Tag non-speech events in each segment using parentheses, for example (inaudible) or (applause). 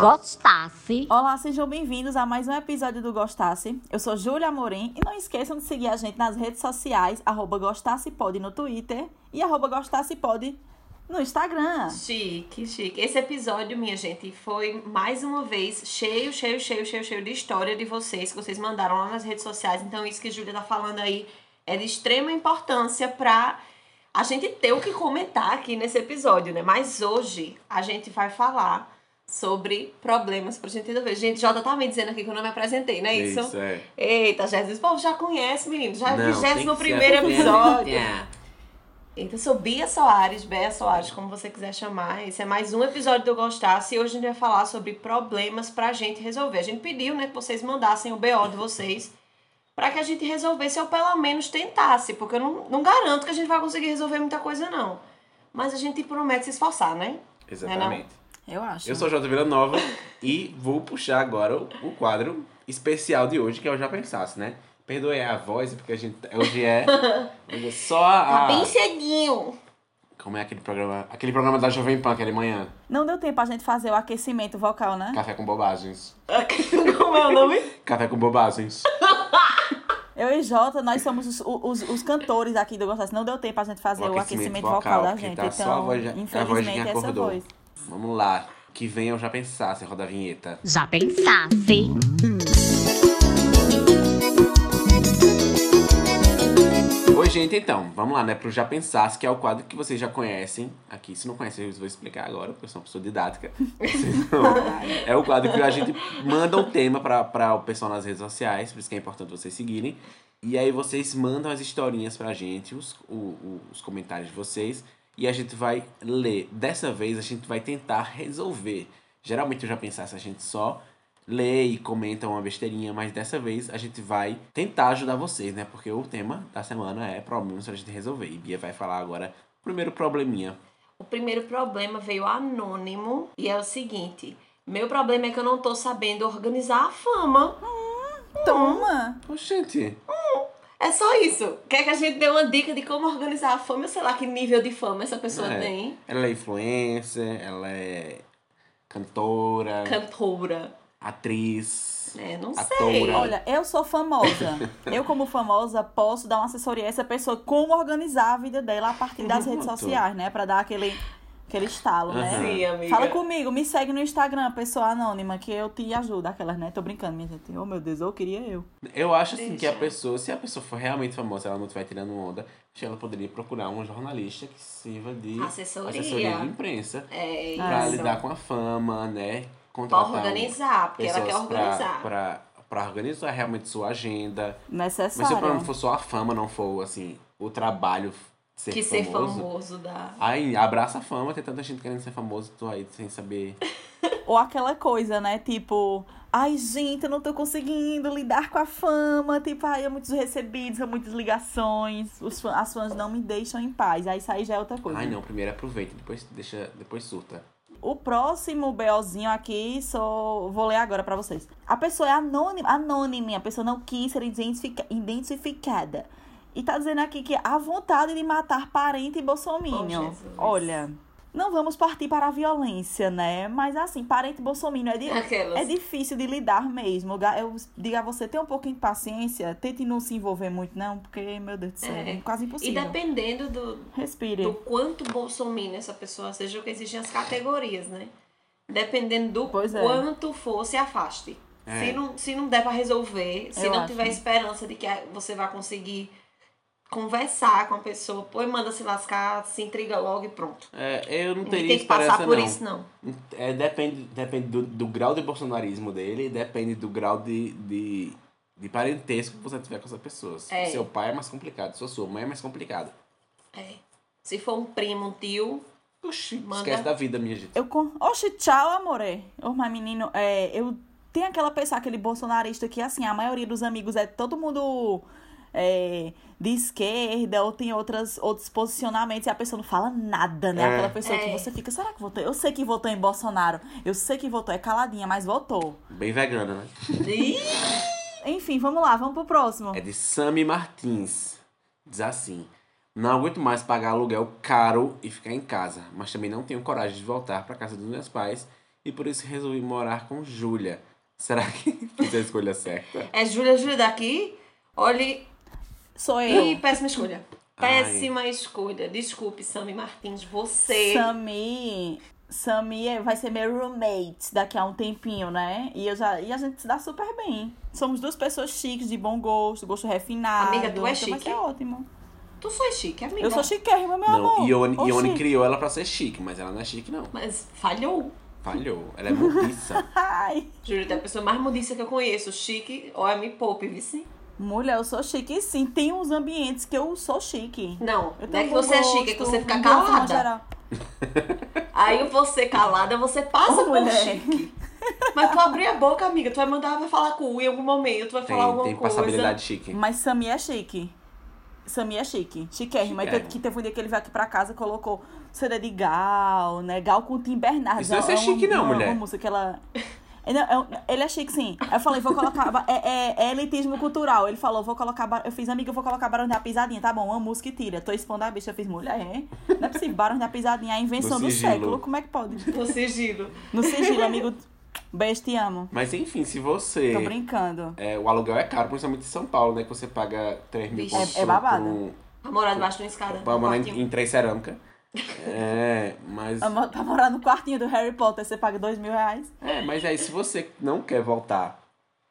Gostasse. Olá, sejam bem-vindos a mais um episódio do Gostasse. Eu sou Júlia Amorim e não esqueçam de seguir a gente nas redes sociais, arroba GostassePod no Twitter e arroba GostassePod no Instagram. Chique, chique. Esse episódio, minha gente, foi mais uma vez cheio, cheio, cheio, cheio, cheio de história de vocês, que vocês mandaram lá nas redes sociais. Então, isso que a Júlia tá falando aí é de extrema importância pra a gente ter o que comentar aqui nesse episódio, né? Mas hoje a gente vai falar sobre problemas pra gente resolver. Gente, Jota tá me dizendo aqui que eu não me apresentei, não é isso? Isso, é. Eita, Jéssica, o povo já conhece, menino. Já Não, vi tem Jéssica no que ser primeiro a primeira. episódio. É. Então, sou Bia Soares, Bea Soares, como você quiser chamar. Esse é mais um episódio do Gostasse e hoje a gente vai falar sobre problemas pra gente resolver. A gente pediu, né, que vocês mandassem o BO de vocês pra que a gente resolvesse ou pelo menos tentasse, porque eu não, não garanto que a gente vai conseguir resolver muita coisa, não. Mas a gente promete se esforçar, né? Exatamente. Eu acho. Eu sou Jota Vila Nova e vou puxar agora o, o quadro especial de hoje, que é o Já Pensasse, né? Perdoe a voz, porque a gente hoje é, hoje é só Tá a... bem cedinho. Como é aquele programa? Aquele programa da Jovem Pan, aquela manhã. Não deu tempo a gente fazer o aquecimento vocal, né? Café com bobagens. (laughs) Como é o nome? Café com bobagens. Eu e Jota, nós somos os, os, os cantores aqui do Gostasse. Não deu tempo a gente fazer o, aquecimento vocal, da porque gente. tá então, só a voz, a voz de infelizmente, quem essa acordou. voz. Vamos lá. Que venha o Já Pensasse, roda a vinheta. Já pensasse. Oi, gente, então, vamos lá, né, pro Já Pensasse, que é o quadro que vocês já conhecem aqui. Se não conhecem, eu vou explicar agora, porque eu sou uma pessoa didática. (laughs) É o quadro que a gente manda um tema pra o pessoal nas redes sociais, por isso que é importante vocês seguirem. E aí vocês mandam as historinhas pra gente, os, o- os comentários de vocês, e a gente vai ler. Dessa vez a gente vai tentar resolver. Geralmente eu já pensasse, a gente só lê e comenta uma besteirinha, mas dessa vez a gente vai tentar ajudar vocês, né? Porque o tema da semana é problemas pra gente resolver. E Bia vai falar agora o primeiro probleminha. O primeiro problema veio anônimo e é o seguinte: meu problema é que eu não tô sabendo organizar a fama. Toma! Oxente, É só isso. Quer que a gente dê uma dica de como organizar a fama? Eu sei lá que nível de fama essa pessoa É. tem. ela é influencer, ela é cantora, Cantora. atriz, É, não atora. sei. Olha, eu sou famosa. (laughs) Eu, como famosa, posso dar uma assessoria a essa pessoa como organizar a vida dela a partir das redes Pronto. sociais, né? Pra dar aquele, aquele estalo, né? Sim, amiga. Fala comigo, me segue no Instagram, pessoa anônima, que eu te ajudo. Aquelas, né? Tô brincando, minha gente. Oh, meu Deus, eu queria eu. Eu acho assim que a Deixa. pessoa, se a pessoa for realmente famosa, ela não estiver tirando onda, ela poderia procurar um jornalista que sirva de Assessoria. de imprensa. É Pra isso. lidar com a fama, né? Pra Contratar um- organizar, porque ela quer pessoas pra- organizar. Pra, pra organizar realmente sua agenda. Mas se o Necessário. problema for só a fama, não for, assim, o trabalho ser que famoso. ser famoso dá. Aí, abraça a fama, tem tanta gente querendo ser famoso, tu aí sem saber. (laughs) Ou aquela coisa, né? Tipo, ai, gente, eu não tô conseguindo lidar com a fama. Tipo, ai, é muitos recebidos, é muitas ligações. Os fã- as fãs não me deixam em paz. Aí isso aí já é outra coisa. Ai, não, primeiro aproveita, depois deixa, depois surta. O próximo BOzinho aqui, só vou ler agora pra vocês. A pessoa é anônima, anônima, a pessoa não quis ser identifica- identificada. E tá dizendo aqui que a vontade de matar parente Oh, bolsominion. Jesus. Olha, não vamos partir para a violência, né? Mas assim, parente bolsominion é, di- Aquelas. é difícil de lidar mesmo. Eu digo a você, tenha um pouquinho de paciência, tente não se envolver muito não, porque, meu Deus do céu, É. é quase E impossível. dependendo do, Respire. do quanto bolsominion essa pessoa seja, porque existem as categorias, né? Dependendo do Pois é. quanto for, se afaste. É. Se, não, se não der pra resolver, se Eu não acho. tiver esperança de que você vai conseguir conversar com a pessoa, pô, e manda se lascar, se intriga logo e pronto. É, eu não Não teria tem que esperança, passar por não. isso, não. É, depende depende do, do grau de bolsonarismo dele, depende do grau de, de, de parentesco que você tiver com essa pessoa. É. seu pai é mais complicado, se a sua mãe é mais complicado. É. Se for um primo, um tio, Oxi, Manda- esquece da vida, minha gente. Eu con... Oxe, tchau, amore. Ô, mas menino, é, eu tenho aquela pessoa, aquele bolsonarista que, assim, a maioria dos amigos é todo mundo é, de esquerda ou tem outras, outros posicionamentos e a pessoa não fala nada, né? É. Aquela pessoa que É. você fica, será que votou? Eu sei que votou em Bolsonaro, eu sei que votou, é caladinha, mas votou. Bem vegana, né? Enfim, vamos lá, vamos pro próximo. É de Sami Martins. Diz assim: Não aguento mais pagar aluguel caro e ficar em casa, mas também não tenho coragem de voltar para casa dos meus pais e por isso resolvi morar com Júlia. Será que (laughs) fiz a escolha certa? É Júlia, Júlia daqui? Olhe. Sou eu. Ih, péssima escolha. Ai. Péssima escolha. Desculpe, Sammy Martins, você. Sami, Sami é- vai ser meu roommate daqui a um tempinho, né? E, eu já, e a gente se dá super bem. Somos duas pessoas chiques, de bom gosto, gosto refinado. Amiga, tu é então vai chique? ser ótimo. Tu foi chique, amiga. Eu sou chiquérrima, meu Não, amor. Ione, Oxi. Ione criou ela pra ser chique, mas ela não é chique, não. Mas falhou. Falhou. Ela é mudiça. (laughs) Ai. Júlia, tu é a pessoa mais mudiça que eu conheço. Chique, olha, me poupe, vice. Mulher, eu sou chique sim. Tem uns ambientes que eu sou chique. Não, Eu não é que você é chique, é que gosto, você fica gosto calada. (laughs) Aí você calada, você passa Ô, por mulher. chique. Mas tu abrir a boca, amiga, tu vai mandar, vai falar com o em algum momento, tu vai falar Tem, alguma tem coisa. passabilidade chique. Mas Sami é chique. Sami é chique. Chiquérrima. Chiquérrima. Tanto que teve um dia que ele veio aqui pra casa e colocou CD de Gal, né? Gal com Tim Bernardes. Isso não é ser uma- chique não, mulher. Uma música que ela... É, não, é ele é chique, sim. Eu falei, vou colocar... É, é- é elitismo cultural. Ele falou, vou colocar... Eu fiz, amiga, eu vou colocar Barões da Pisadinha. Tá bom, uma música e tira. Tô expondo a bicha. Eu fiz, mulher, é? Não é possível. Barões da Pisadinha, a invenção do século. Como é que pode? No sigilo. No sigilo, amigo. Beijo, te amo. Mas enfim, se você. Tô brincando. É, o aluguel é caro, principalmente em São Paulo, né? Que você paga 3 mil Vixe. É- é babado. um- Pra morar debaixo de uma escada. pra morar em, em três cerâmica. É, mas. Pra Pra morar no quartinho do Harry Potter, você paga dois mil reais. É, mas aí se você não quer voltar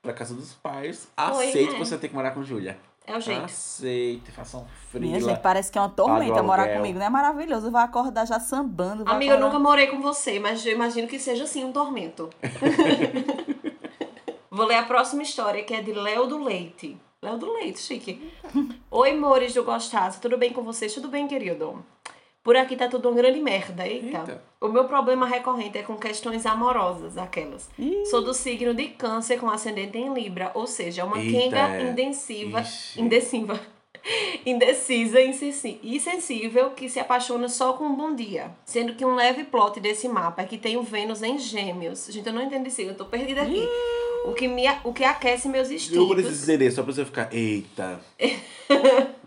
pra casa dos pais, Oi, aceite né? que você tem que morar com Júlia. É o jeito. Aceite, faça um Minha frila. gente, parece que é uma tormenta morar comigo, não é maravilhoso? Vai acordar já sambando. Amiga, eu acordar- nunca morei com você, mas eu imagino que seja assim um tormento. (laughs) Vou ler a próxima história, que é de Léo do Leite. Léo do Leite, chique. Oi, mores do Gostaço, tudo bem com vocês? Tudo bem, querido? Por aqui tá tudo uma grande merda, eita. Eita. O meu problema recorrente é com questões amorosas, aquelas. Ih. Sou do signo de câncer com ascendente em Libra, ou seja, uma Eita, quenga é. indecisiva, Ixi. (laughs) indecisa e sensível que se apaixona só com um bom dia. Sendo que um leve plot desse mapa é que tem o Vênus em gêmeos. Gente, eu não entendi isso, eu tô perdida aqui. O que, me, o que aquece meus Eu instintos. preciso entender, só pra você ficar. Eita. (laughs)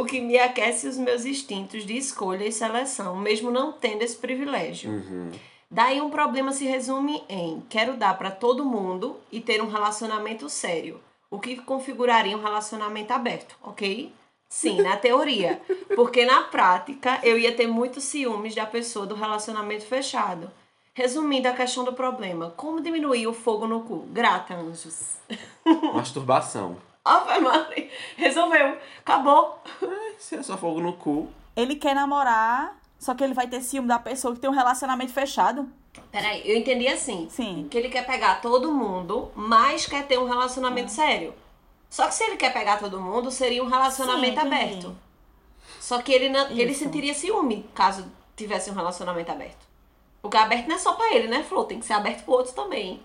O que me aquece os meus instintos de escolha e seleção, mesmo não tendo esse privilégio. Uhum. Daí um problema se resume em quero dar pra todo mundo e ter um relacionamento sério, o que configuraria um relacionamento aberto, ok? Sim, na (laughs) teoria. Porque na prática eu ia ter muitos ciúmes da pessoa do relacionamento fechado. Resumindo a questão do problema, como diminuir o fogo no cu? Grata, anjos. Masturbação. Ave Maria, resolveu, acabou. Se é só fogo no cu. Ele quer namorar, só que ele vai ter ciúme da pessoa que tem um relacionamento fechado. Peraí, eu entendi assim. Sim. Que ele quer pegar todo mundo, mas quer ter um relacionamento Ah. sério. Só que se ele quer pegar todo mundo, seria um relacionamento Sim, aberto. Só que ele, não, ele sentiria ciúme caso tivesse um relacionamento aberto. Porque aberto não é só pra ele, né, Flor? Tem que ser aberto pro outro também.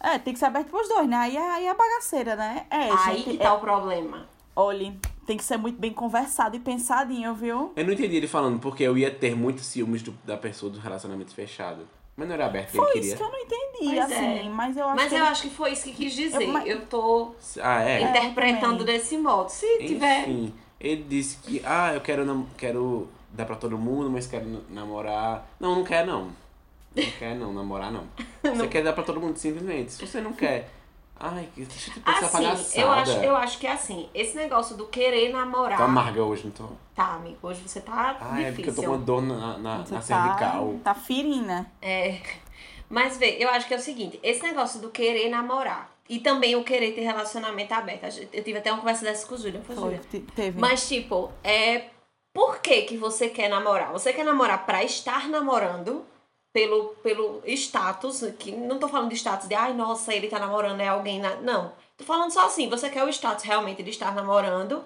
É, tem que ser aberto pros dois, né? Aí, é- aí é bagaceira, né? É, Aí gente. que tá o problema. Olhe, tem que ser muito bem conversado e pensadinho, viu? Eu não entendi ele falando porque eu ia ter muitos ciúmes do- da pessoa do relacionamento fechado. Mas não era aberto que Foi ele isso queria. que eu não entendi, Pois assim. é. Mas eu acho Mas que eu ele- acho que foi isso que quis dizer. Eu- mas- Eu tô Ah, é? interpretando também. desse modo. Se tiver. Enfim, ele disse que, ah, eu quero, quero dar pra todo mundo, mas quero namorar. Não, não quer não. Não quer não, namorar não. (laughs) Você quer dar pra todo mundo simplesmente. Se você não quer. Ai, que deixa eu pensar Assim, palhaçada. eu acho, eu acho que é assim. Esse negócio do querer namorar. Tô amarga hoje, não tô. Tá, amigo, hoje você tá Ah, é porque eu tô difícil. com uma dor na, na, Você na tá, cervical. tá firina. É. Mas vê, eu acho que é o seguinte, esse negócio do querer namorar e também o querer ter relacionamento aberto. Eu tive até uma conversa dessa com o Júlia, foi, Foi, Júlia? te- teve. Mas tipo, é por que que você quer namorar? Você quer namorar pra estar namorando pelo pelo status, que não tô falando de status de ai, nossa, ele tá namorando é alguém na... não. Tô falando só assim, você quer o status realmente de estar namorando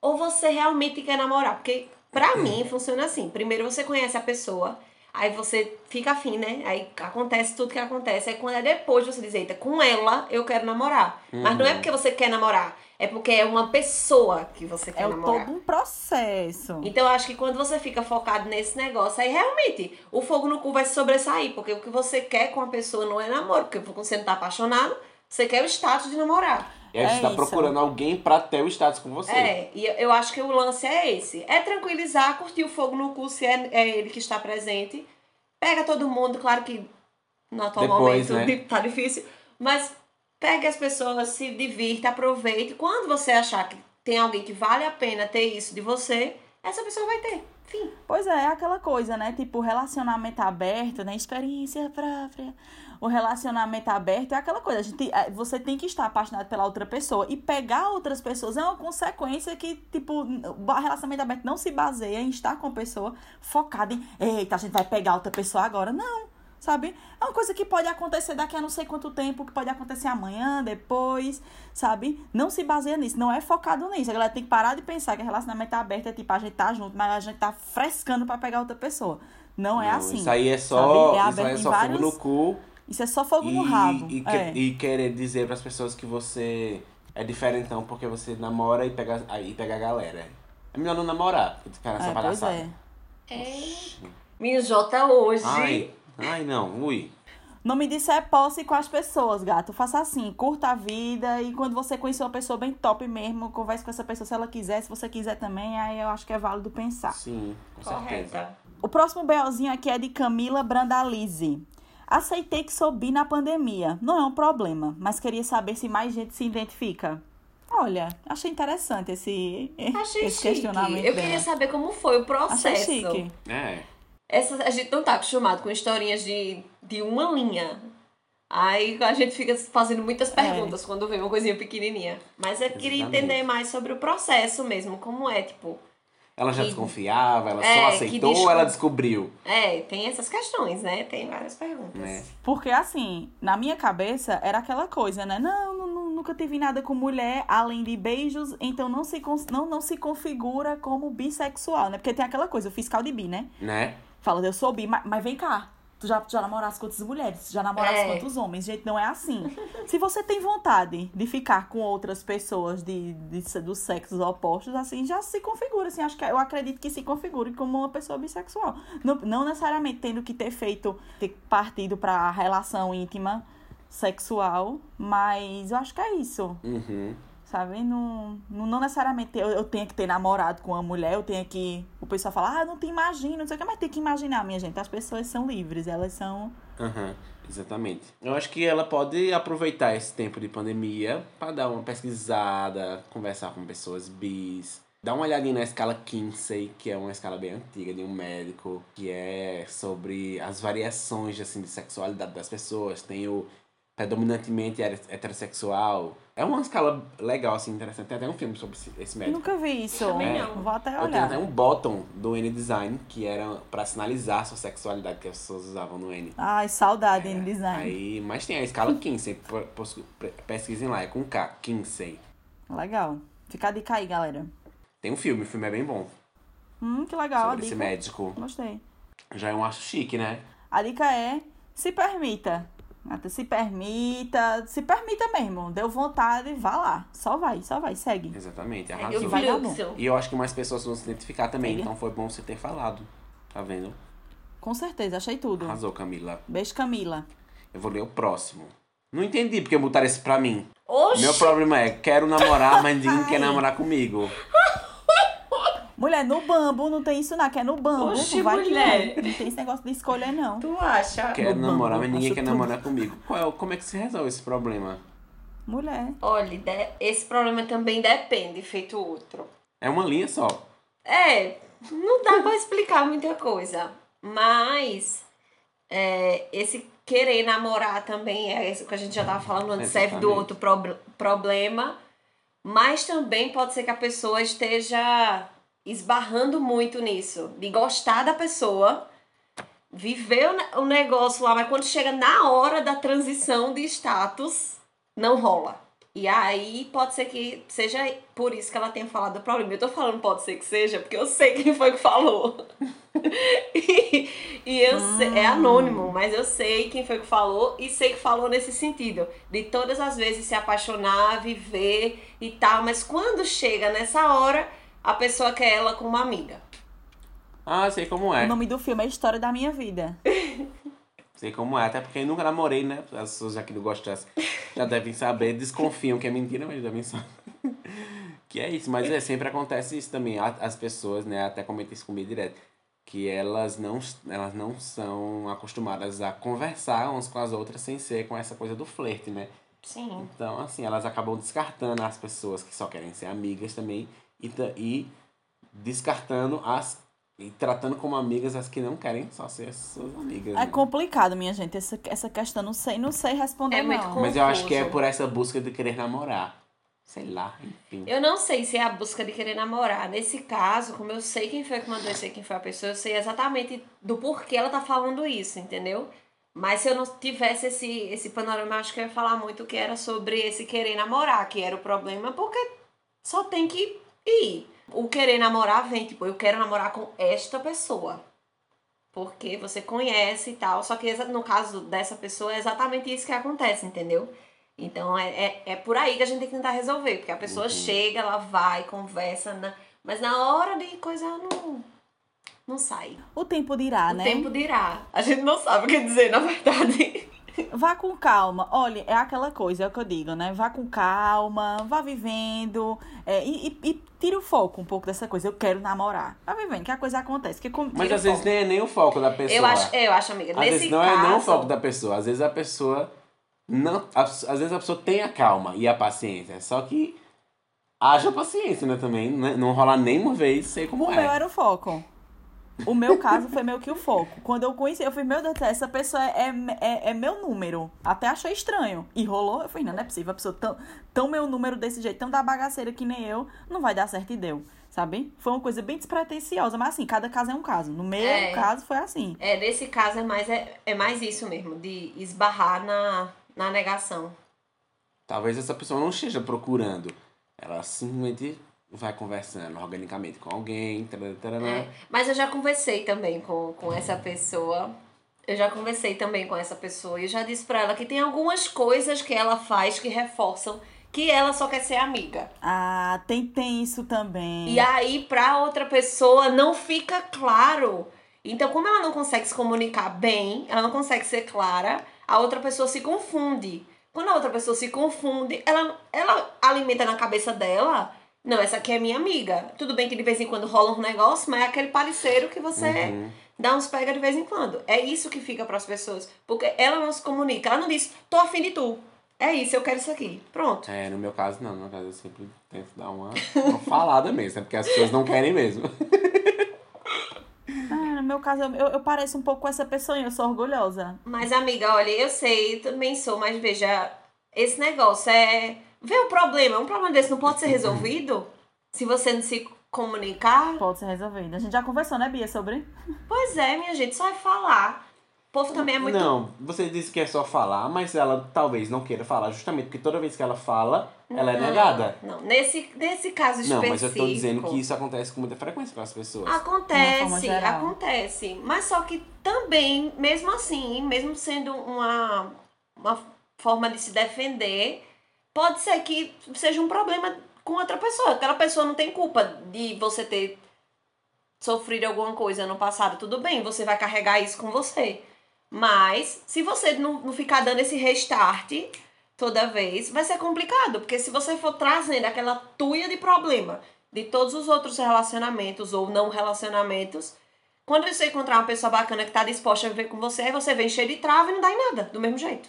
ou você realmente quer namorar? Porque pra mim funciona assim. Primeiro você conhece a pessoa, aí você fica afim, né? Aí acontece tudo que acontece. Aí quando é depois você diz, eita, com ela eu quero namorar. Mas não é porque você quer namorar, é porque é uma pessoa que você quer É namorar. todo um processo. Então eu acho que quando você fica focado nesse negócio, aí realmente o fogo no cu vai se sobressair. Porque o que você quer com a pessoa não é namoro. Porque você não tá apaixonado, você quer o status de namorar. E aí É você tá isso. procurando alguém pra ter o status com você. É, e eu- acho que o lance é esse. É tranquilizar, curtir o fogo no cu se é, é ele que está presente. Pega todo mundo, claro que no atual Depois, momento né? de- (laughs) tá difícil. Mas pegue as pessoas, se divirta, aproveite. Quando você achar que tem alguém que vale a pena ter isso de você, essa pessoa vai ter. Fim. Pois é, é aquela coisa, né? Tipo, relacionamento aberto, né? Experiência própria. O relacionamento aberto é aquela coisa. A gente, é, você tem que estar apaixonado pela outra pessoa. E pegar outras pessoas é uma consequência que, tipo, o relacionamento aberto não se baseia em estar com a pessoa focada em, eita, a gente vai pegar outra pessoa agora. Não. Sabe? É uma coisa que pode acontecer daqui a não sei quanto tempo, que pode acontecer amanhã, depois, sabe? Não se baseia nisso, não é focado nisso. A galera tem que parar de pensar que relacionamento aberto é tipo, a gente tá junto, mas a gente tá frescando pra pegar outra pessoa. Não é Não, assim. Isso aí é só, É isso aí é só vários- fogo no cu. Isso é só fogo e, no rabo. E, que- é. e querer dizer pras pessoas que você é diferentão porque você namora e pega, aí pega a galera. É melhor não namorar, porque ficar nessa É, pois palhaçada. é. Minha Jota hoje. Ai, ai não, ui. O nome disso é posse com as pessoas, gato. Faça assim, curta a vida e quando você conhecer uma pessoa bem top mesmo, converse com essa pessoa se ela quiser, se você quiser também, aí eu acho que é válido pensar. Sim, com certeza. Correta. O próximo BOzinho aqui é de Camila Brandalize. Aceitei que sou bi na pandemia. Não é um problema, mas queria saber se mais gente se identifica. Olha, achei interessante esse, Achei esse chique. questionamento. Eu dela. queria saber como foi o Achei processo. chique. É. Essa, a gente não tá acostumado com historinhas de, de uma linha. Aí a gente fica fazendo muitas perguntas quando vê uma coisinha pequenininha. Mas eu queria Exatamente. entender mais sobre o processo mesmo, como é, tipo... Ela já Que- desconfiava, ela É, só aceitou desco- ou ela descobriu? É, tem essas questões, né? Tem várias perguntas. Né? Porque, assim, na minha cabeça era aquela coisa, né? Não, nu- nunca tive nada com mulher além de beijos, então não se, não, não se configura como bissexual, né? Porque tem aquela coisa, o fiscal de bi, né? Né? Fala, eu sou bi, mas, mas vem cá. Tu já, tu já namoraste quantas mulheres? Tu já namoraste É. quantos homens? Gente, não é assim. (laughs) Se você tem vontade de ficar com outras pessoas de, de, dos sexos opostos, assim, já se configura. Assim, acho que eu acredito que se configure como uma pessoa bissexual. Não, não necessariamente tendo que ter feito, ter partido pra relação íntima sexual, mas eu acho que é isso. Uhum. Sabe? Não, não, não necessariamente eu, eu tenho que ter namorado com uma mulher, eu tenho que. O pessoal fala, ah, não te imagino, não sei o que, mas tem que imaginar, minha gente. As pessoas são livres, elas são. Aham, exatamente. Eu acho que ela pode aproveitar esse tempo de pandemia para dar uma pesquisada, conversar com pessoas bis, dar uma olhadinha na escala Kinsey, que é uma escala bem antiga de um médico, que é sobre as variações assim, de sexualidade das pessoas. Tem o predominantemente heterossexual. É uma escala legal, assim, interessante. Tem até um filme sobre esse- médico. nunca vi isso. Também não. Vou até Eu tenho olhar. até um bottom do N-Design, que era pra sinalizar a sua sexualidade que as pessoas usavam no N. Ai, saudade É, em design. Aí, mas tem a escala Kinsey, pesquisem lá, é com K, Kinsey. Legal. Fica a dica aí, galera. Tem um filme, o filme é bem bom. Hum, que legal. a sobre esse dica. médico. Gostei. Já eu acho chique, né? A dica é se permita. Até Se permita, se permita mesmo. Deu vontade, vá lá. Só vai, só vai, segue. Exatamente, É arrasou. o vai dar fluxo. E eu acho que mais pessoas vão se identificar também, então foi bom você ter falado. Tá vendo? Com certeza, achei tudo. Arrasou, Camila. Beijo, Camila. Eu vou ler o próximo. Não entendi porque botaram esse pra mim. Oxi! Meu problema é, quero namorar, mas ninguém quer namorar comigo. Mulher, no bambu não tem isso não, que é no bambu. Oxi, vai que mulher. vai. Não tem esse negócio de escolher, não. Tu acha? Quero No namorar, bambu, mas ninguém quer tudo. namorar comigo. Qual é, como é que se resolve esse problema? Mulher. Olha, de- esse problema também depende, feito outro. É uma linha só. É, não dá pra explicar muita coisa. Mas é, esse querer namorar também é isso que a gente já tava falando antes, serve do outro prob- problema. Mas também pode ser que a pessoa esteja esbarrando muito nisso, de gostar da pessoa, viver o ne- o negócio lá, mas quando chega na hora da transição de status, não rola. E aí pode ser que seja por isso que ela tenha falado do problema. Eu tô falando pode ser que seja, porque eu sei quem foi que falou. (laughs) e, e eu sei, é anônimo, mas eu sei quem foi que falou e sei que falou nesse sentido. De todas as vezes se apaixonar, viver e tal, mas quando chega nessa hora, a pessoa quer ela como amiga. Ah, sei como é. O nome do filme é História da Minha Vida. (laughs) Sei como é, até porque eu nunca namorei, né? As pessoas aqui do Gostas já devem saber, desconfiam que é mentira, mas devem saber. (laughs) Que é isso, mas é, sempre acontece isso também. As pessoas, né, até comentam isso comigo direto. que elas não, elas não são acostumadas a conversar umas com as outras sem ser com essa coisa do flerte, né? Sim. Então, assim, elas acabam descartando as pessoas que só querem ser amigas também e, e descartando as. e tratando como amigas as que não querem só ser suas amigas. É né? complicado, minha gente, essa, essa questão. Não sei, não sei responder, É muito Mas eu acho que é por essa busca de querer namorar. Sei lá, enfim. Eu não sei se é a busca de querer namorar. Nesse caso, como eu sei quem foi que mandou, eu sei quem foi a pessoa, eu sei exatamente do porquê ela tá falando isso, entendeu? Mas se eu não tivesse esse, esse panorama, eu acho que eu ia falar muito que era sobre esse querer namorar, que era o problema, porque só tem que ir. O querer namorar vem, tipo, eu quero namorar com esta pessoa. Porque você conhece e tal. Só que no caso dessa pessoa é exatamente isso que acontece, entendeu? Então é, é, é por aí que a gente tem que tentar resolver. Porque a pessoa Uhum. chega, ela vai, conversa, na- mas na hora de coisa não, não sai. O tempo dirá, o né? tempo dirá. A gente não sabe o que dizer, na verdade. Vá com calma. Olha, é aquela coisa, é o que eu digo, né? Vá com calma, vá vivendo. é, e, e, e tira o foco um pouco dessa coisa. Eu quero namorar. Vá vivendo, que a coisa acontece. Que com, Mas às o vezes nem é nem o foco da pessoa. Eu acho, eu acho, amiga. Às nesse vezes não caso, é não o foco da pessoa. Às vezes a pessoa não. Às vezes a pessoa tem a calma e a paciência. Só que haja paciência, né? Também. né? Não rolar nenhuma vez, sei como O é. meu era o foco. O meu caso foi meio que o foco. Quando eu conheci, eu falei, meu Deus do céu, essa pessoa é, é, é meu número. Até achei estranho. E rolou, eu falei, não, não é possível. A pessoa tão, tão meu número desse jeito, tão da bagaceira que nem eu, não vai dar certo e deu. Sabe? Foi uma coisa bem despretensiosa. Mas assim, cada caso é um caso. No meu É. caso foi assim. É, nesse caso é mais, é, é mais isso mesmo, de esbarrar na, na negação. Talvez essa pessoa não esteja procurando. Ela simplesmente vai conversando organicamente com alguém. tarará, tarará. É, mas eu já conversei também com, com essa pessoa. Eu já conversei também com essa pessoa e eu já disse pra ela que tem algumas coisas que ela faz que reforçam que ela só quer ser amiga. Ah, tem, tem isso também. E aí, pra outra pessoa, não fica claro. Então, como ela não consegue se comunicar bem, ela não consegue ser clara, a outra pessoa se confunde. Quando a outra pessoa se confunde, ela, ela alimenta na cabeça dela. Não, essa aqui é minha amiga. Tudo bem que de vez em quando rola um negócio, mas é aquele parceiro que você Uhum. dá uns pega de vez em quando. É isso que fica pras pessoas. Porque ela não se comunica. Ela não diz, tô afim de tu. É isso, eu quero isso aqui. Pronto. É, no meu caso não. No meu caso eu sempre tento dar uma, uma falada mesmo, né? Porque as pessoas não querem mesmo. (laughs) Ah, no meu caso, eu, eu, eu pareço um pouco com essa pessoa e eu sou orgulhosa. Mas, amiga, olha, eu sei, também sou, mas veja, esse negócio é. Vê o problema. Um problema desse não pode ser resolvido se você não se comunicar. Pode ser resolvido. A gente já conversou, né, Bia, sobre? Pois é, minha gente, só é falar. O povo também é muito. Não, você disse que é só falar, mas ela talvez não queira falar, justamente porque toda vez que ela fala, ela é Não, negada. Não, nesse, nesse caso Não, específico. mas eu tô dizendo que isso acontece com muita frequência com as pessoas. Acontece, acontece. Mas só que também, mesmo assim, mesmo sendo uma, uma forma de se defender, pode ser que seja um problema com outra pessoa. Aquela pessoa não tem culpa de você ter sofrido alguma coisa no passado. Tudo bem, você vai carregar isso com você. Mas, se você não, não ficar dando esse restart toda vez, vai ser complicado. Porque se você for trazendo aquela tuia de problema de todos os outros relacionamentos ou não relacionamentos, quando você encontrar uma pessoa bacana que tá disposta a viver com você, aí você vem cheio de trava e não dá em nada, do mesmo jeito.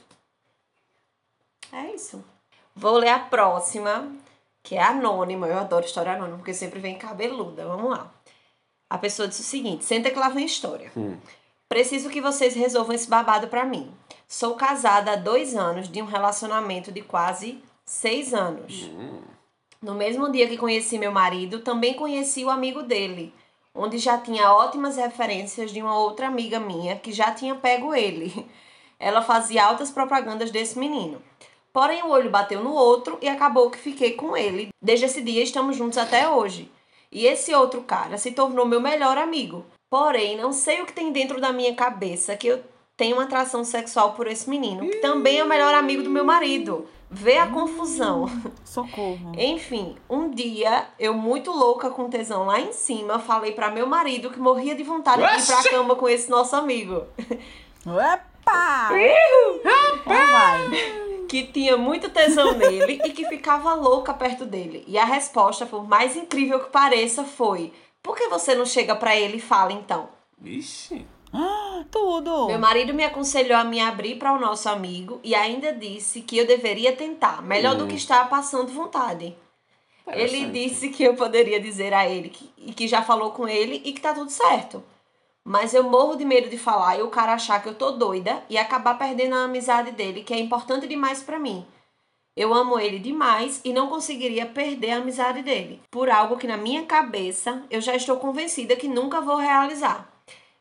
É isso. Vou ler a próxima, que é anônima. Eu adoro história anônima, porque sempre vem cabeluda. Vamos lá. A pessoa disse o seguinte: senta que lá vem história. Hum. Preciso que vocês resolvam esse babado pra mim. Sou casada há dois anos de um relacionamento de quase seis anos. No mesmo dia que conheci meu marido, também conheci o amigo dele, onde já tinha ótimas referências de uma outra amiga minha que já tinha pego ele. Ela fazia altas propagandas desse menino. Porém, o olho bateu no outro e acabou que fiquei com ele. Desde esse dia estamos juntos até hoje. E esse outro cara se tornou meu melhor amigo. Porém, não sei o que tem dentro da minha cabeça que eu tenho uma atração sexual por esse menino, que também é o melhor amigo do meu marido. Vê a confusão. Socorro. (laughs) Enfim, um dia, eu muito louca com tesão lá em cima, falei pra meu marido que morria de vontade de ir pra cama com esse nosso amigo. (laughs) Epa! Lá vai. Que tinha muito tesão nele e que ficava louca perto dele. E a resposta, por mais incrível que pareça, foi: Por que você não chega pra ele e fala então? Ixi. Tudo. Meu marido me aconselhou a me abrir para o nosso amigo e ainda disse que eu deveria tentar, melhor do Hum. que estar passando vontade. Ele disse que eu poderia dizer a ele que, e que já falou com ele e que tá tudo certo. Mas eu morro de medo de falar e o cara achar que eu tô doida e acabar perdendo a amizade dele, que é importante demais pra mim. Eu amo ele demais e não conseguiria perder a amizade dele, por algo que na minha cabeça eu já estou convencida que nunca vou realizar.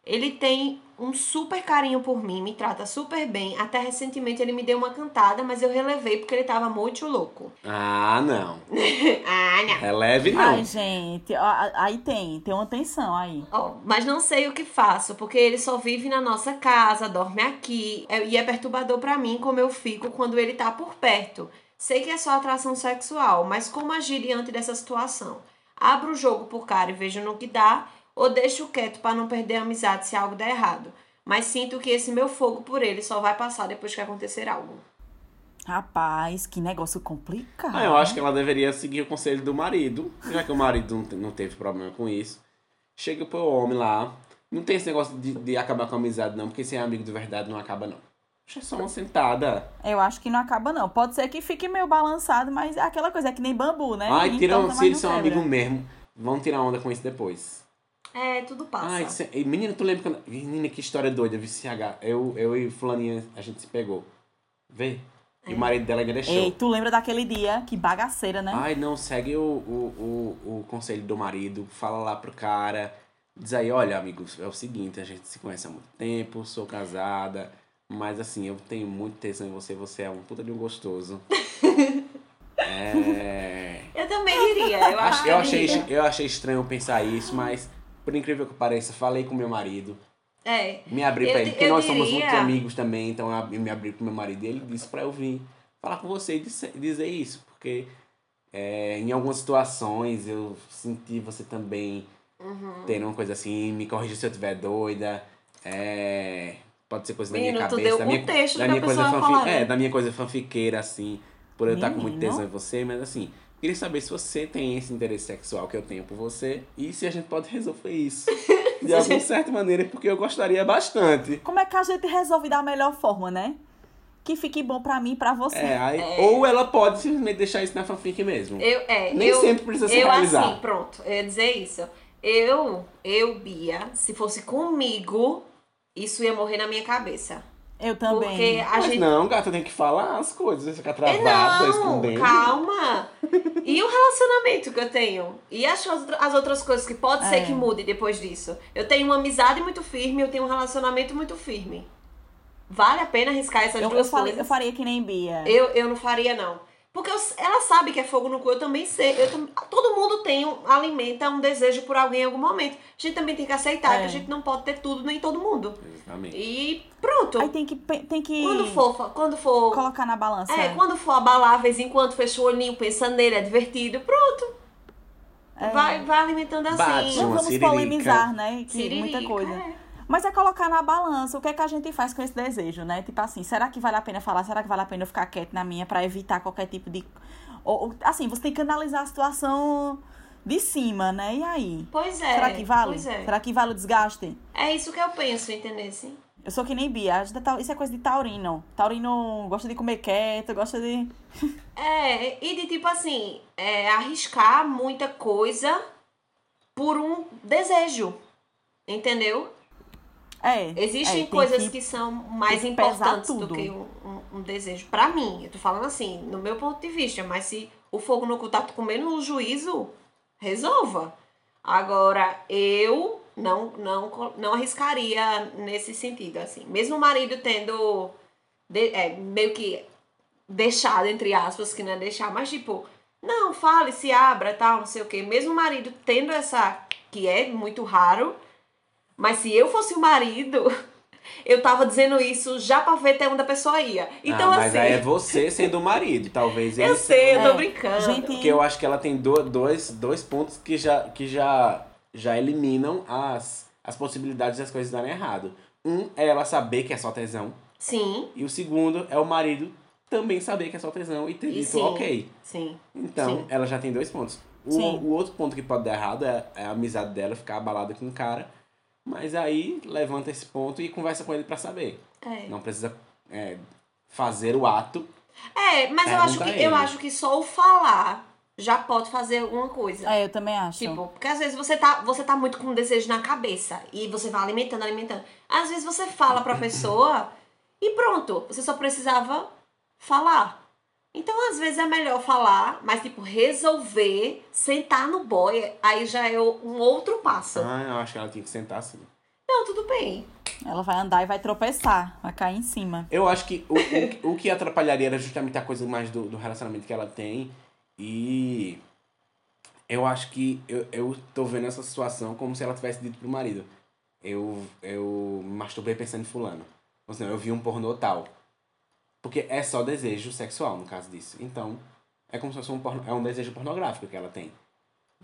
Ele tem um super carinho por mim, me trata super bem. Até recentemente ele me deu uma cantada, mas eu relevei porque ele tava muito louco. (laughs) Ah, não. ah, não. Releve não. Ai, gente, aí tem, tem uma tensão aí. Ó, mas não sei o que faço, porque ele só vive na nossa casa, dorme aqui, é- e é perturbador pra mim como eu fico quando ele tá por perto. Sei que é só atração sexual, mas como agir diante dessa situação? Abro o jogo por cara e vejo no que dá, ou deixo quieto pra não perder a amizade se algo der errado. Mas sinto que esse meu fogo por ele só vai passar depois que acontecer algo. Rapaz, que negócio complicado. Ah, eu acho que ela deveria seguir o conselho do marido, já que o marido não, te- não teve problema com isso. Chega pro homem lá. Não tem esse negócio de, de acabar com a amizade, não, porque sem amigo de verdade não acaba, não. É só uma sentada. Eu acho que não acaba, não. Pode ser que fique meio balançado, mas é aquela coisa, é que nem bambu, né? Ai, tira, Entorta, se eles são amigos mesmo, vão tirar onda com isso depois. É, tudo passa. Ai, cê- e, menina, tu lembra quando. Menina, que história doida, VCH. Eu, eu e Fulaninha, a gente se pegou. Vê? E o marido dela ainda deixou. Ei, tu lembra daquele dia? Que bagaceira, né? Ai, não, segue o, o, o, o conselho do marido, fala lá pro cara. Diz aí, olha, amigos, é o seguinte, a gente se conhece há muito tempo, sou casada, mas assim, eu tenho muito tesão em você, você é um puta de um gostoso. (laughs) é. Eu também diria. Eu, acho eu, achei, eu achei estranho pensar isso, mas por incrível que pareça, falei com meu marido. É. Me abri Eu pra ele, porque nós somos diria- muitos amigos também, então eu me abri pro meu marido e ele disse pra eu vir falar com você e dizer, dizer isso, porque é, em algumas situações eu senti você também Uhum. tendo uma coisa assim, me corrija se eu estiver doida, é, pode ser coisa Menino, da minha cabeça, da minha, da minha coisa fanfi- é, da minha coisa fanfiqueira, assim, por eu estar com muito Menino. tesão em você, mas assim, queria saber se você tem esse interesse sexual que eu tenho por você e se a gente pode resolver isso. (laughs) De alguma gente- certa maneira, porque eu gostaria bastante. Como é que a gente resolve da melhor forma, né? Que fique bom pra mim e pra você. É, aí, ou ela pode simplesmente deixar isso na fanfic mesmo. Eu, é, Nem eu, sempre precisa se eu realizar. assim, pronto, eu ia dizer isso. Eu, eu, Bia, se fosse comigo, isso ia morrer na minha cabeça. Eu também. Porque a Mas gente. não, gata, tem que falar as coisas, você fica travado, tá não, escondendo. calma. E o relacionamento que eu tenho? E as, as outras coisas que pode ser É. que mude depois disso? Eu tenho uma amizade muito firme, eu tenho um relacionamento muito firme. Vale a pena arriscar essas eu, eu, duas falei, eu coisas? faria que nem Bia. Eu, eu não faria, não. Porque eu- ela sabe que é fogo no cu, eu também sei. Eu todo mundo tem um, alimenta um desejo por alguém em algum momento. A gente também tem que aceitar É. que a gente não pode ter tudo nem todo mundo. Exatamente. E pronto. Aí tem que, tem que Quando for, quando for. colocar na balança. É, quando for abalar, vez em quando, fecha o olhinho, pensa nele, é divertido, pronto. É. Vai, vai alimentando assim. Bate Não vamos siririca. polemizar, né? Que Siririca, muita coisa. é. Mas é colocar na balança o que é que a gente faz com esse desejo, né? Tipo assim, será que vale a pena falar? Será que vale a pena eu ficar quieto na minha pra evitar qualquer tipo de. Ou, assim, você tem que analisar a situação de cima, né? E aí? Pois é. Será que vale? Pois é. Será que vale o desgaste? É isso que eu penso, entendeu? Assim? Eu sou que nem Bia. Isso é coisa de taurino. Taurino gosta de comer quieto, gosta de. (laughs) É, e de tipo assim, é, arriscar muita coisa por um desejo. Entendeu? É. Existem é, coisas que- que, são mais que importantes do que um, um- um desejo. Pra mim, eu tô falando assim, no meu ponto de vista, mas se o fogo no cu tá comendo o juízo, resolva. Agora, eu não, não, não arriscaria nesse sentido, assim. Mesmo o marido tendo de- é, meio que deixado, entre aspas, que não é deixar, mas tipo, não, fale, se abra, tal, não sei o quê. Mesmo o marido tendo essa, que é muito raro, mas se eu fosse o marido, (laughs) eu tava dizendo isso já pra ver até onde a pessoa ia. Então, ah, mas assim, aí é você sendo o marido, (laughs) talvez ele eu sei, eu tô É, brincando. gente- Porque eu acho que ela tem do- dois, dois pontos que já, que já, já eliminam as, as possibilidades das coisas darem errado. Um é ela saber que é só tesão. Sim, E o segundo é o marido também saber que é só tesão e ter E dito sim. ok. sim. Então, Sim. ela já tem dois pontos. O, Sim. o outro ponto que pode dar errado é, é a amizade dela ficar abalada com o cara. Mas aí levanta esse ponto e conversa com ele pra saber. É. Não precisa é, fazer o ato. É, mas eu acho, que, eu acho que só o falar já pode fazer alguma coisa. É, eu também acho. Tipo, porque às vezes você tá, você tá muito com um desejo na cabeça e você vai alimentando, alimentando. Às vezes você fala pra pessoa e pronto, você só precisava falar. Então, às vezes é melhor falar, mas tipo, resolver, sentar no boy, aí já é um outro passo. Ah, eu acho que ela tinha que sentar assim. Não, tudo bem. Ela vai andar e vai tropeçar, vai cair em cima. Eu acho que o, o, o que atrapalharia era justamente a coisa mais do, do relacionamento que ela tem. E eu acho que eu, eu tô vendo essa situação como se ela tivesse dito pro marido. Eu, eu masturbei pensando em fulano. Ou seja, eu vi um pornô tal. Porque é só desejo sexual, no caso disso. Então, é como se fosse um, porno, é um desejo pornográfico que ela tem.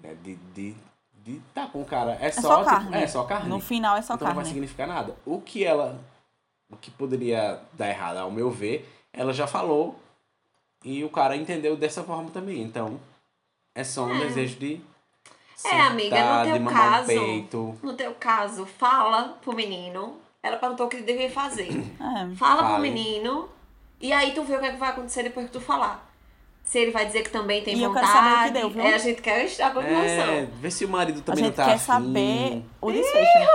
Né? De, de, de tá com o cara. É, É só, só tipo, carne. é só carne. No final é só então não vai carne. significar nada. O que ela. O que poderia dar errado, ao meu ver, ela já falou e o cara entendeu dessa forma também. Então, é só um desejo de. É, amiga, no sentar, teu caso-. No teu caso, fala pro menino. Ela perguntou o que ele devia fazer. É. (coughs) Fala pro Fale. menino. E aí tu vê o que, é que vai acontecer depois que tu falar. Se ele vai dizer que também tem E eu vontade. quero saber o que deu, viu? É, a gente quer a continuação. É, vê se o marido A também gente não tá quer afim. saber o desfecho. né?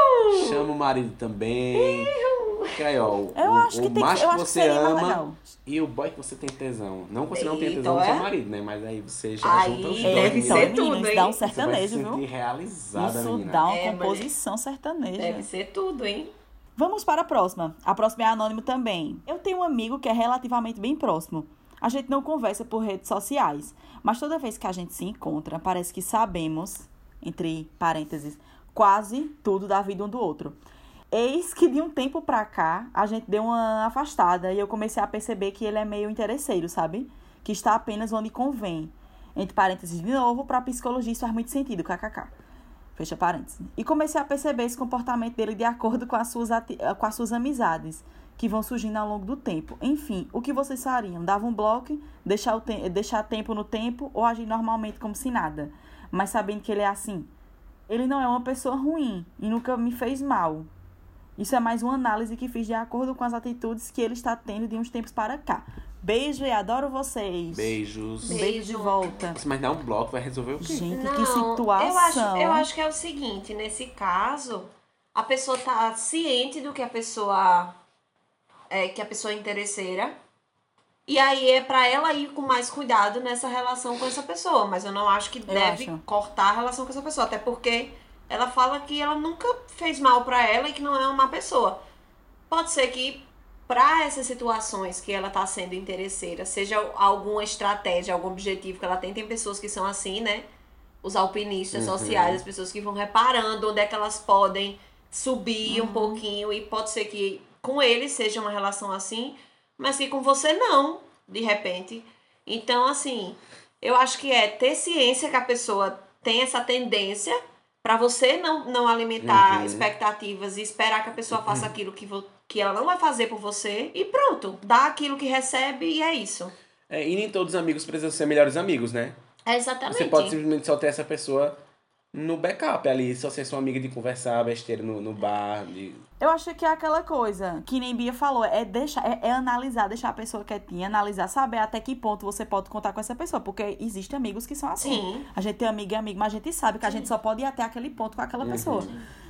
Chama o marido também. Que aí, ó, o, Eu o- acho que o tem que- macho eu que acho que você ama e o boy que você tem tesão. Não que você não tenha tesão no seu é? marido, né? Mas aí você já Aí junta os deve dois. É, ser então, menina. tudo, menino, isso hein? dá um Você vai se sertanejo, sentir viu? realizada, Isso menina. dá uma É, composição sertaneja. Deve ser tudo, hein? Vamos para a próxima. A próxima é anônimo também. Eu tenho um amigo que é relativamente bem próximo. A gente não conversa por redes sociais, mas toda vez que a gente se encontra, parece que sabemos, entre parênteses, quase tudo da vida um do outro. Eis que de um tempo pra cá, a gente deu uma afastada e eu comecei a perceber que ele é meio interesseiro, sabe? Que está apenas onde convém. Entre parênteses, de novo, pra psicologia isso faz muito sentido, kkk. Fecha parênteses. E comecei a perceber esse comportamento dele de acordo com as suas, com as suas amizades, que vão surgindo ao longo do tempo. Enfim, o que vocês fariam? Dava um bloco, deixar, o te deixar tempo no tempo ou agir normalmente como se nada? Mas sabendo que ele é assim. Ele não é uma pessoa ruim e nunca me fez mal. Isso é mais uma análise que fiz de acordo com as atitudes que ele está tendo de uns tempos para cá. Beijo e adoro vocês. Beijos. Um beijo de Beijo. volta. Mas dar um bloco vai resolver o quê? Gente, Não, que situação. Eu acho, eu acho que é o seguinte, nesse caso, a pessoa tá ciente do que a pessoa é que a pessoa é interesseira. E aí é pra ela ir com mais cuidado nessa relação com essa pessoa, mas eu não acho que deve acho. cortar a relação com essa pessoa, até porque ela fala que ela nunca fez mal pra ela e que não é uma má pessoa. Pode ser que pra essas situações que ela tá sendo interesseira, seja alguma estratégia, algum objetivo que ela tem, tem pessoas que são assim, né? Os alpinistas Uhum. sociais, as pessoas que vão reparando onde é que elas podem subir um pouquinho e pode ser que com ele seja uma relação assim, mas que com você não, de repente. Então, assim, eu acho que é ter ciência que a pessoa tem essa tendência pra você não, não alimentar Uhum. expectativas e esperar que a pessoa faça aquilo que, que ela não vai fazer por você e pronto, dá aquilo que recebe e é isso. É, e nem todos os amigos precisam ser melhores amigos, né? É exatamente. Você pode simplesmente só ter essa pessoa no backup ali, só ser sua amiga de conversar besteira no, no bar. De... Eu acho que é aquela coisa que nem Bia falou, é deixar, é, é analisar, deixar a pessoa quietinha, analisar, saber até que ponto você pode contar com essa pessoa, porque existem amigos que são assim. Sim. A gente tem amigo e amigo, mas a gente sabe que a gente só pode ir até aquele ponto com aquela pessoa.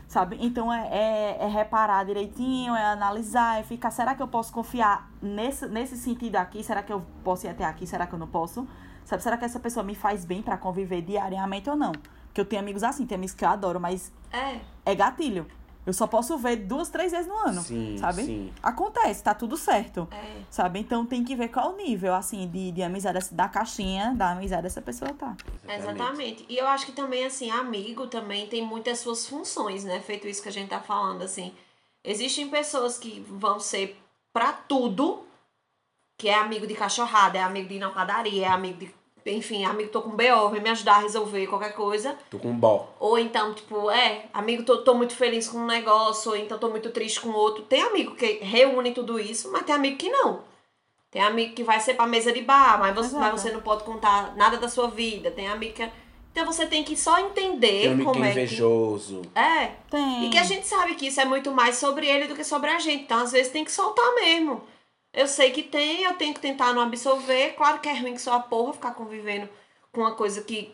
Sabe? Então é, é, é reparar direitinho, é analisar, é ficar, será que eu posso confiar nesse, nesse sentido aqui? Será que eu posso ir até aqui? Será que eu não posso? Sabe? Será que essa pessoa me faz bem pra conviver diariamente ou não? Porque eu tenho amigos assim, tem amigos que eu adoro, mas É. é gatilho. Eu só posso ver duas, três vezes no ano. Sim, sabe? sim. Acontece, tá tudo certo. É. Sabe? Então tem que ver qual o nível, assim, de, de amizade dessa- da caixinha da amizade dessa pessoa tá. Exatamente. E eu acho que também, assim, amigo também tem muitas suas funções, né? Feito isso que a gente tá falando, assim. Existem pessoas que vão ser pra tudo, que é amigo de cachorrada, é amigo de ir na padaria, é amigo de. Enfim, amigo tô com BO, vem me ajudar a resolver qualquer coisa. Tô com um bó. Ou então, tipo, é, amigo, tô, tô muito feliz com um negócio, ou então tô muito triste com outro. Tem amigo que reúne tudo isso, mas tem amigo que não. Tem amigo que vai ser pra mesa de bar, mas você, Exato. mas você não pode contar nada da sua vida. Tem amigo que. Então você tem que só entender Tem amigo que como é é que. invejoso. É. Tem. E que a gente sabe que isso é muito mais sobre ele do que sobre a gente. Então, às vezes, tem que soltar mesmo. Eu sei que tem, eu tenho que tentar não absorver. Claro que é ruim que só a porra ficar convivendo com uma coisa que,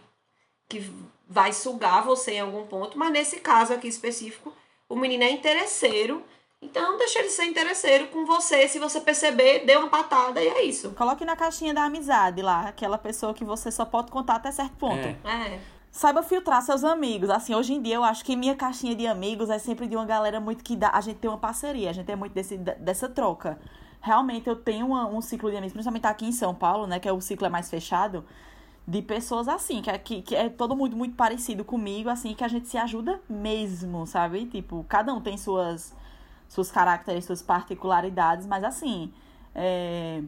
que vai sugar você em algum ponto. Mas nesse caso aqui específico, o menino é interesseiro. Então, deixa ele ser interesseiro com você. Se você perceber, dê uma patada e é isso. Coloque na caixinha da amizade lá, aquela pessoa que você só pode contar até certo ponto. É. É. Saiba filtrar seus amigos. Assim, hoje em dia eu acho que minha caixinha de amigos é sempre de uma galera muito que dá. A gente tem uma parceria, a gente é muito desse, dessa troca. Realmente eu tenho uma- um ciclo de amigos, principalmente aqui em São Paulo, né? Que é o ciclo é mais fechado, de pessoas assim, que é, que, que é todo mundo muito parecido comigo, assim, que a gente se ajuda mesmo, sabe? Tipo, cada um tem suas, suas características, suas particularidades, mas assim. É,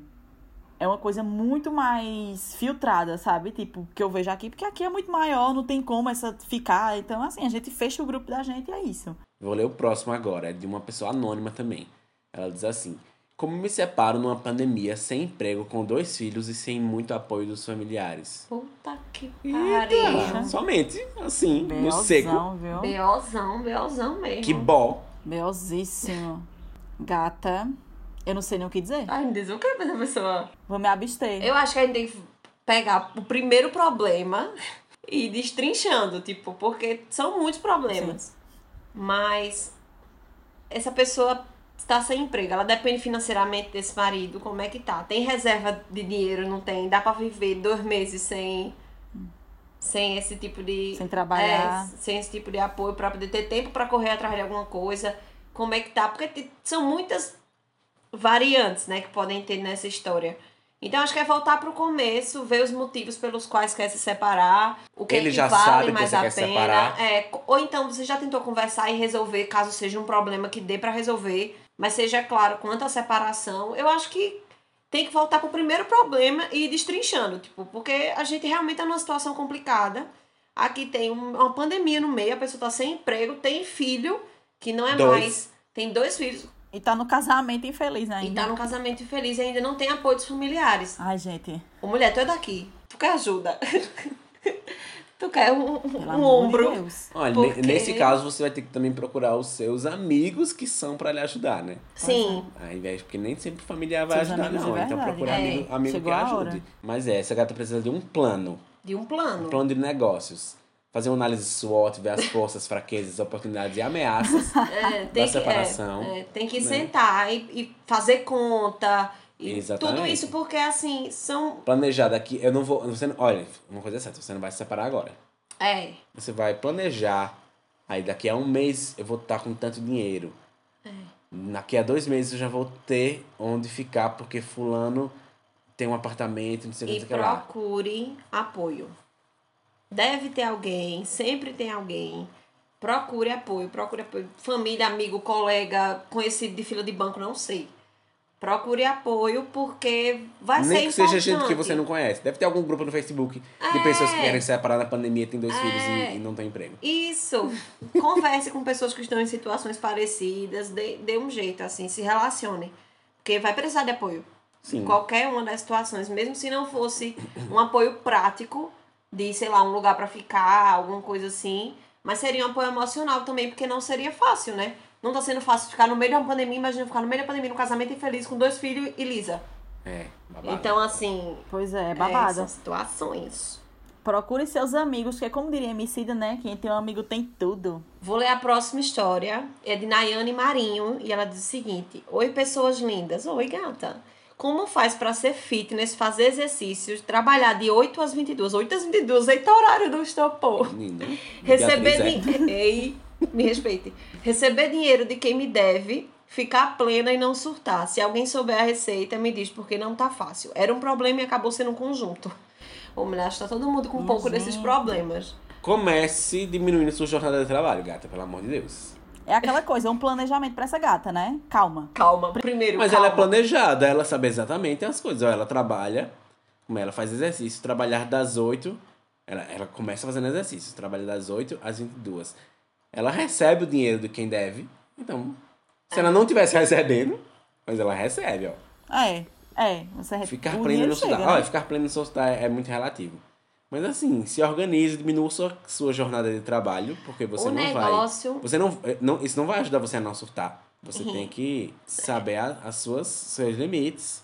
é uma coisa muito mais filtrada, sabe? Tipo, que eu vejo aqui, porque aqui é muito maior, não tem como essa ficar. Então, assim, a gente fecha o grupo da gente e é isso. Vou ler o próximo agora, é de uma pessoa anônima também. Ela diz assim: Como me separo numa pandemia, sem emprego, com dois filhos e sem muito apoio dos familiares? Puta que pariu. somente, assim, no seco. Beozão, viu? Beozão, beozão mesmo. Que bom. Beozíssimo. Gata, eu não sei nem o que dizer. Ai, meu Deus, eu quero ver essa pessoa. Vou me abster. Eu acho que a gente tem que pegar o primeiro problema (laughs) e ir destrinchando, tipo, porque são muitos problemas. Mas essa pessoa está sem emprego, ela depende financeiramente desse marido, como é que tá? Tem reserva de dinheiro, não tem? Dá pra viver dois meses sem sem esse tipo de Sem trabalhar. é, sem esse tipo de apoio pra poder ter tempo pra correr atrás de alguma coisa. Como é que tá? Porque são muitas variantes, né, que podem ter nessa história. Então acho que é voltar pro começo, ver os motivos pelos quais quer se separar, o que, é Ele que já vale sabe que mais você a pena. separar. É, ou então você já tentou conversar e resolver, caso seja um problema que dê pra resolver, mas seja claro quanto à separação. Eu acho que tem que voltar pro primeiro problema e ir destrinchando, tipo, porque a gente realmente tá numa situação complicada. Aqui tem um- uma pandemia no meio, a pessoa tá sem emprego, tem filho, que não é Dois. mais. Tem dois filhos E tá no casamento infeliz e ainda. tá num casamento infeliz e ainda não tem apoio dos familiares. Ai, gente. Ô, mulher, tu é daqui. Tu quer ajuda? (laughs) tu quer um, um ombro? de Deus. Olha, Por ne- quê? nesse caso você vai ter que também procurar os seus amigos que são pra lhe ajudar, né? Sim. Ao invés, porque nem sempre familiar vai Seus ajudar, não. de Então procura É, amigo, amigo que chegou ajude. Mas é, essa gata precisa de um plano. De um Um plano. plano de negócios. Fazer uma análise SWOT, ver as forças, (laughs) fraquezas, oportunidades e ameaças. É, tem da que, separação, é, é, tem que né? sentar e, e fazer conta. Exatamente. tudo isso porque, assim, são. Planejar daqui, eu não vou. Você não, olha, uma coisa é certa, você não vai se separar agora. É. Você vai planejar. Aí daqui a um mês eu vou estar com tanto dinheiro. Daqui a dois meses eu já vou ter onde ficar, porque fulano tem um apartamento, não sei o que, E que lá. procure apoio. Deve ter alguém, sempre tem alguém. Procure apoio, procure apoio. Família, amigo, colega, conhecido de fila de banco, não sei. Procure apoio porque vai ser Nem que importante. seja gente que você não conhece. Deve ter algum grupo no Facebook de É. pessoas que querem se separar na pandemia, tem dois É. filhos e, e não tem emprego. Isso. (laughs) Converse com pessoas que estão em situações parecidas, dê, dê um jeito, assim, se relacione. Porque vai precisar de apoio. Sim. Qualquer uma das situações, mesmo se não fosse um apoio prático, de, sei lá, um lugar pra ficar, alguma coisa assim, mas seria um apoio emocional também, porque não seria fácil, né? Não tá sendo fácil ficar no meio de uma pandemia, imagina ficar no meio da pandemia, num casamento infeliz, com dois filhos e Lisa. É, babado. Então, assim, Pois é, é, babado. são situações. Procure seus amigos, porque como diria Emicida, né? Quem tem um amigo tem tudo. Vou ler a próxima história. É de Nayane Marinho e ela diz o seguinte: Oi, pessoas lindas. Oi, gata. Como faz pra ser fitness, fazer exercícios, trabalhar de 8 às 22? 8 às 22, eita horário do estopor. Menina. Receber é. dinheiro. Me respeite. Receber dinheiro de quem me deve, ficar plena e não surtar. Se alguém souber a receita, me diz, porque não tá fácil. Era um problema e acabou sendo um conjunto. Ô, mulher, acho que tá todo mundo com um pouco desses Gente. problemas. Comece diminuindo sua jornada de trabalho, gata, pelo amor de Deus. É aquela coisa, é um planejamento pra essa gata, né? Calma. Calma, primeiro, Mas calma. ela é planejada, ela sabe exatamente as coisas. Ela trabalha, como ela faz exercício, trabalhar das 8. Ela, ela começa fazendo exercício, trabalha das 8 às 22. Ela recebe o dinheiro de quem deve. Então, se ela não tivesse recebendo, mas ela recebe, ó. É, é. Você re- Ficar pleno no chega, soltar. né? Olha, ficar pleno no soltar é, é muito relativo. Mas assim, se organize, diminua sua, sua jornada de trabalho, porque você o não negócio. vai. Você não, eh, não. Isso não vai ajudar você a não surtar. Você tem que saber a- as suas seus limites,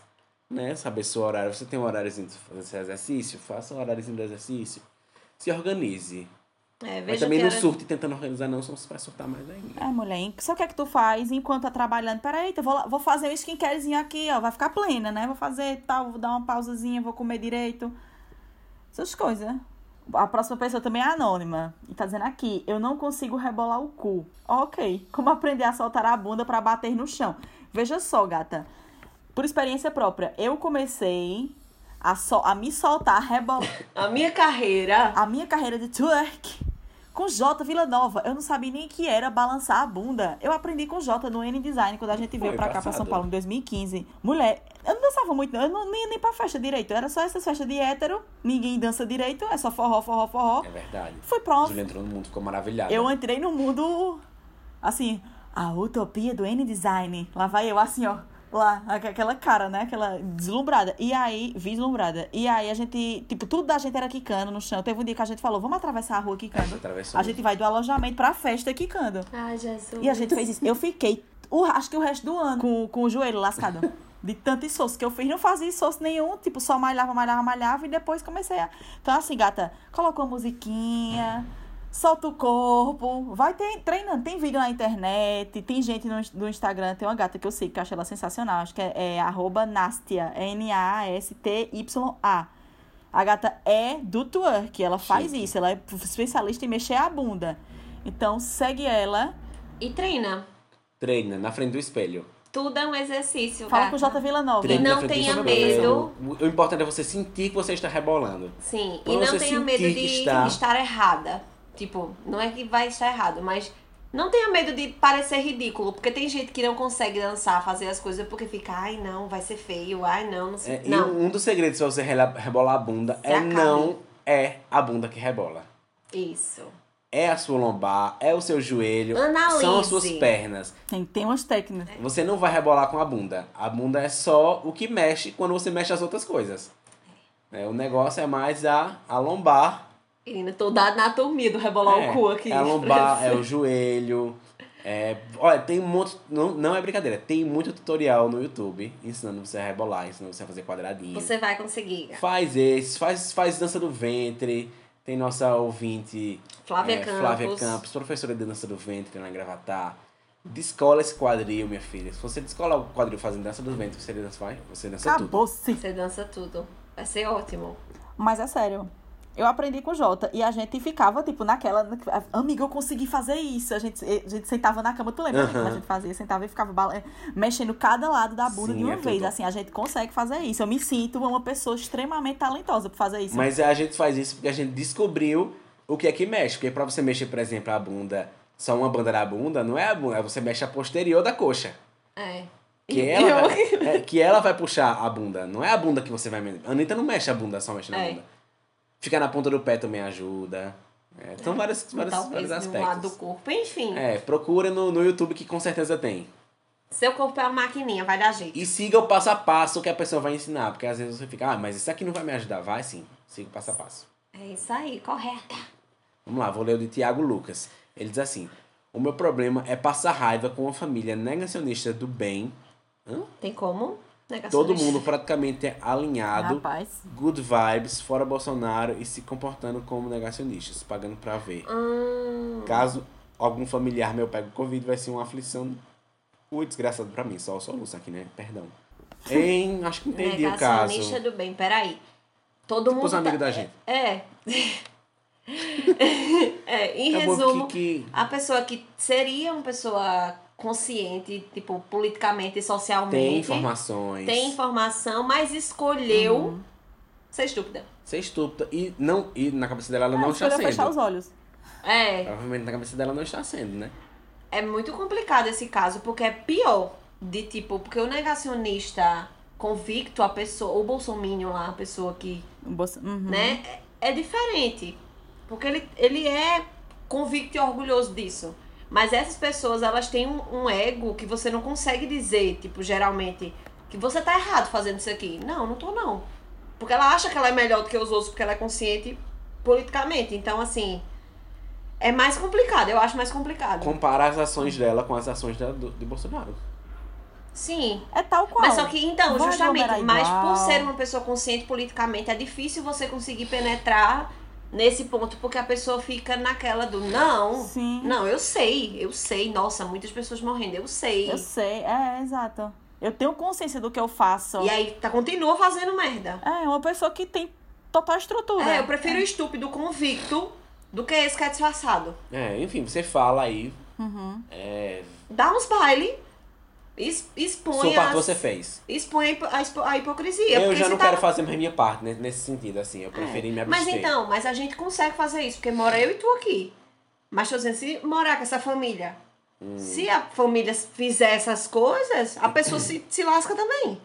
né? Saber seu horário. Você tem um horáriozinho de fazer exercício, faça um horáriozinho do exercício. Se organize. É, Mas também que não era- surte tentando organizar, não, senão você vai surtar mais ainda. É, mulher, só o que é que tu faz enquanto tá trabalhando? Peraí, eu vou, lá- vou fazer um skincarezinho aqui, ó. Vai ficar plena, né? Vou fazer tal, vou dar uma pausazinha, vou comer direito. Essas coisas. A próxima pessoa também é anônima. E tá dizendo aqui, eu não consigo rebolar o cu. Ok. Como aprender a soltar a bunda pra bater no chão? Veja só, gata. Por experiência própria, eu comecei a, so a me soltar, a rebolar. (laughs) A minha carreira. A minha carreira de twerk com J Vila Nova. Eu não sabia nem que era balançar a bunda. Eu aprendi com J no N Design quando a gente veio Foi pra cá, pra São passado. Paulo, em 2015. Mulher, eu não dançava muito, não. Eu não nem ia nem pra festa direito. Era só essas festas de hétero. Ninguém dança direito. É só forró, forró, forró. É verdade. Fui pra uma Julia entrou no mundo, ficou maravilhada. eu entrei no mundo, assim, a utopia do N-Design. Lá vai eu, assim, ó. Lá, aqu- aquela cara, né? Aquela deslumbrada. E aí, vislumbrada. E aí a gente, tipo, tudo da gente era quicando no chão. Teve um dia que a gente falou, vamos atravessar a rua quicando. Atravessou. A gente vai do alojamento pra festa quicando. Ai, Jesus. E a gente fez isso. Eu fiquei, o, acho que o resto do ano, com, com o joelho lascado. De tanto esforço que eu fiz, não fazia esforço nenhum, tipo, só malhava, malhava, malhava e depois comecei a. Então, assim, gata, coloca uma musiquinha, solta o corpo, vai ter, treinando. Tem vídeo na internet, tem gente no, no Instagram, tem uma gata que eu sei que eu acho ela sensacional, acho que é, é arroba Nastia, N-A-S-T-Y-A. A gata é do twerk, ela faz Chique. isso, ela é especialista em mexer a bunda. Então, segue ela. E treina. Treina na frente do espelho. Tudo é um exercício. Fala gata. com o J Vila Nova. Treine não tenha medo. O importante é você sentir que você está rebolando. Sim, Quando e não tenha medo de está- estar errada. Tipo, não é que vai estar errado, mas não tenha medo de parecer ridículo, porque tem gente que não consegue dançar, fazer as coisas porque fica, ai não, vai ser feio, ai não, não sei. É, e não, um dos segredos pra você rebolar a bunda Se é acabe. não é a bunda que rebola. isso. É a sua lombar, é o seu joelho, Analise. são as suas pernas. Tem, tem umas técnicas. Você não vai rebolar com a bunda. A bunda é só o que mexe quando você mexe as outras coisas. É, o negócio é mais a, a lombar. Menina, toda a anatomia do rebolar é, o cu aqui. É a (laughs) lombar, é o joelho. É, olha, tem um monte. Não, não é brincadeira, tem muito tutorial no YouTube ensinando você a rebolar, ensinando você a fazer quadradinho. Você vai conseguir. Faz esse, faz, faz dança do ventre. Tem nossa ouvinte Flávia é, Campos. Flávia Campos, professora de dança do ventre em Gravatar. Descola esse quadril, minha filha. Se você descola o quadril fazendo dança do ventre, você dança, vai, você dança tudo. Acabou-se. Você dança tudo. Vai ser ótimo. Mas é sério. Eu aprendi com o Jota e a gente ficava, tipo, naquela. Amiga, eu consegui fazer isso. A gente, a gente sentava na cama, tu lembra né, como a gente fazia? Sentava e ficava bala- mexendo cada lado da bunda Sim, de uma é vez. tudo. Assim, a gente consegue fazer isso. Eu me sinto uma pessoa extremamente talentosa por fazer isso. Mas a gente faz isso porque a gente descobriu o que é que mexe. Porque pra você mexer, por exemplo, a bunda, só uma banda da bunda, não é a bunda, é você mexe a posterior da coxa. É. Que ela, vai, é, que ela vai puxar a bunda. Não é a bunda que você vai mexer. A Anitta não mexe a bunda, só mexe na É. bunda. Ficar na ponta do pé também ajuda. É, são vários, vários, Botar o vários peso de um lado do aspectos. corpo. Enfim, É, procura no, no YouTube que com certeza tem. seu corpo é uma maquininha, vai dar jeito. E siga o passo a passo que a pessoa vai ensinar. Porque às vezes você fica, ah, mas isso aqui não vai me ajudar. Vai sim, siga o passo a passo. É isso aí, correta. Vamos lá, vou ler o de Tiago Lucas. Ele diz assim: O meu problema é passar raiva com uma família negacionista do bem. Hã? Tem como? Todo mundo praticamente é alinhado. Rapaz. Good vibes, fora Bolsonaro e se comportando como negacionistas, pagando pra ver. Hum, Caso algum familiar meu pegue Covid, vai ser uma aflição. Ui, desgraçado pra mim, só o soluço aqui, né? Perdão. Hein, (laughs) acho que entendi o caso. negacionista do bem, peraí. Todo Tipo mundo. os amigos tá- da gente. É. é, (laughs) (laughs) em É bom resumo, que, que a pessoa que seria uma pessoa consciente, tipo, politicamente e socialmente. tem informações. tem informação, mas escolheu Uhum. ser estúpida. Ser estúpida. E, não, e na cabeça dela ela Ah, não está escolheu fechar os sendo. olhos. É, Provavelmente na cabeça dela não está sendo, né? é muito complicado esse caso, porque é pior de tipo, porque o negacionista convicto, a pessoa, o bolsominion lá, a pessoa que bolso- uhum. né? É é diferente. Porque ele, ele é convicto e orgulhoso disso. Mas essas pessoas, elas têm um, um ego que você não consegue dizer, tipo, geralmente, que você tá errado fazendo isso aqui. Não, não tô não. Porque ela acha que ela é melhor do que os outros, porque ela é consciente politicamente. Então, assim, é mais complicado, eu acho mais complicado. Compara as ações dela com as ações da, do, de Bolsonaro. Sim. É tal qual. Mas só que, então, Vai justamente, mas por ser uma pessoa consciente politicamente, é difícil você conseguir penetrar nesse ponto, porque a pessoa fica naquela do não. Sim. Não, eu sei, eu sei. Nossa, muitas pessoas morrendo, eu sei. Eu sei, é, exato. Eu tenho consciência do que eu faço. E aí tá, continua fazendo merda. É, uma pessoa que tem total estrutura. É, eu prefiro o estúpido convicto do que esse que é disfarçado. É, enfim, você fala aí. Uhum. É, Dá uns baile, expõe, sua parte as- você fez. expõe a a, hipocrisia. Eu já não tá- quero fazer mais minha parte né, nesse sentido, assim. Eu preferi me abster. Mas então, mas a gente consegue fazer isso, porque mora eu e tu aqui. Mas tô dizendo, se morar com essa família, Hum. se a família fizer essas coisas, a pessoa se, se lasca também.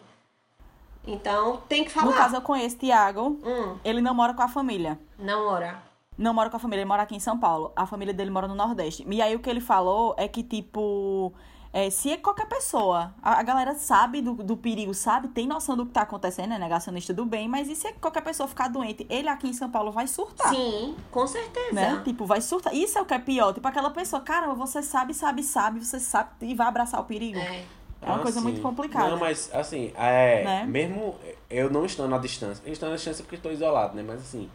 Então, tem que falar. No caso, eu conheço Tiago. Hum, Ele não mora com a família. não ora. Não mora com a família, ele mora aqui em São Paulo. A família dele mora no Nordeste. E aí o que ele falou é que, tipo, é, se é qualquer pessoa, a, a galera sabe do, do perigo, sabe? Tem noção do que tá acontecendo, é negacionista do bem, mas e se é qualquer pessoa ficar doente? Ele aqui em São Paulo vai surtar. Sim, com certeza. Né? Tipo, vai surtar. Isso é o que é pior. Tipo, aquela pessoa, caramba, você sabe, sabe, sabe, você sabe e vai abraçar o perigo. É. É uma Ah, coisa sim. muito complicada. Não, mas assim, é, Né? mesmo eu não estando à distância, eu estou à distância porque estou isolado, né? Mas assim,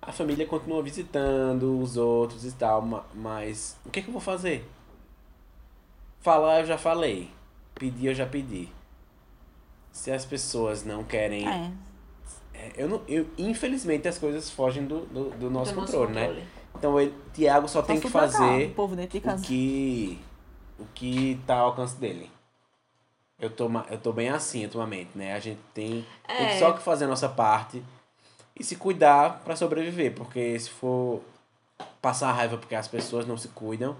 a família continua visitando os outros e tal, ma- mas o que, que eu vou fazer? Falar eu já falei, pedir eu já pedi. Se as pessoas não querem. É. é, Eu não, eu, infelizmente as coisas fogem do, do, do nosso Do controle, né? Então ele, Tiago só tem que Posso trocar fazer O povo dentro de o que o que tá ao alcance dele. Eu tô, eu tô bem assim atualmente, né? A gente tem, tem É. só que fazer a nossa parte e se cuidar pra sobreviver, porque se for passar raiva porque as pessoas não se cuidam,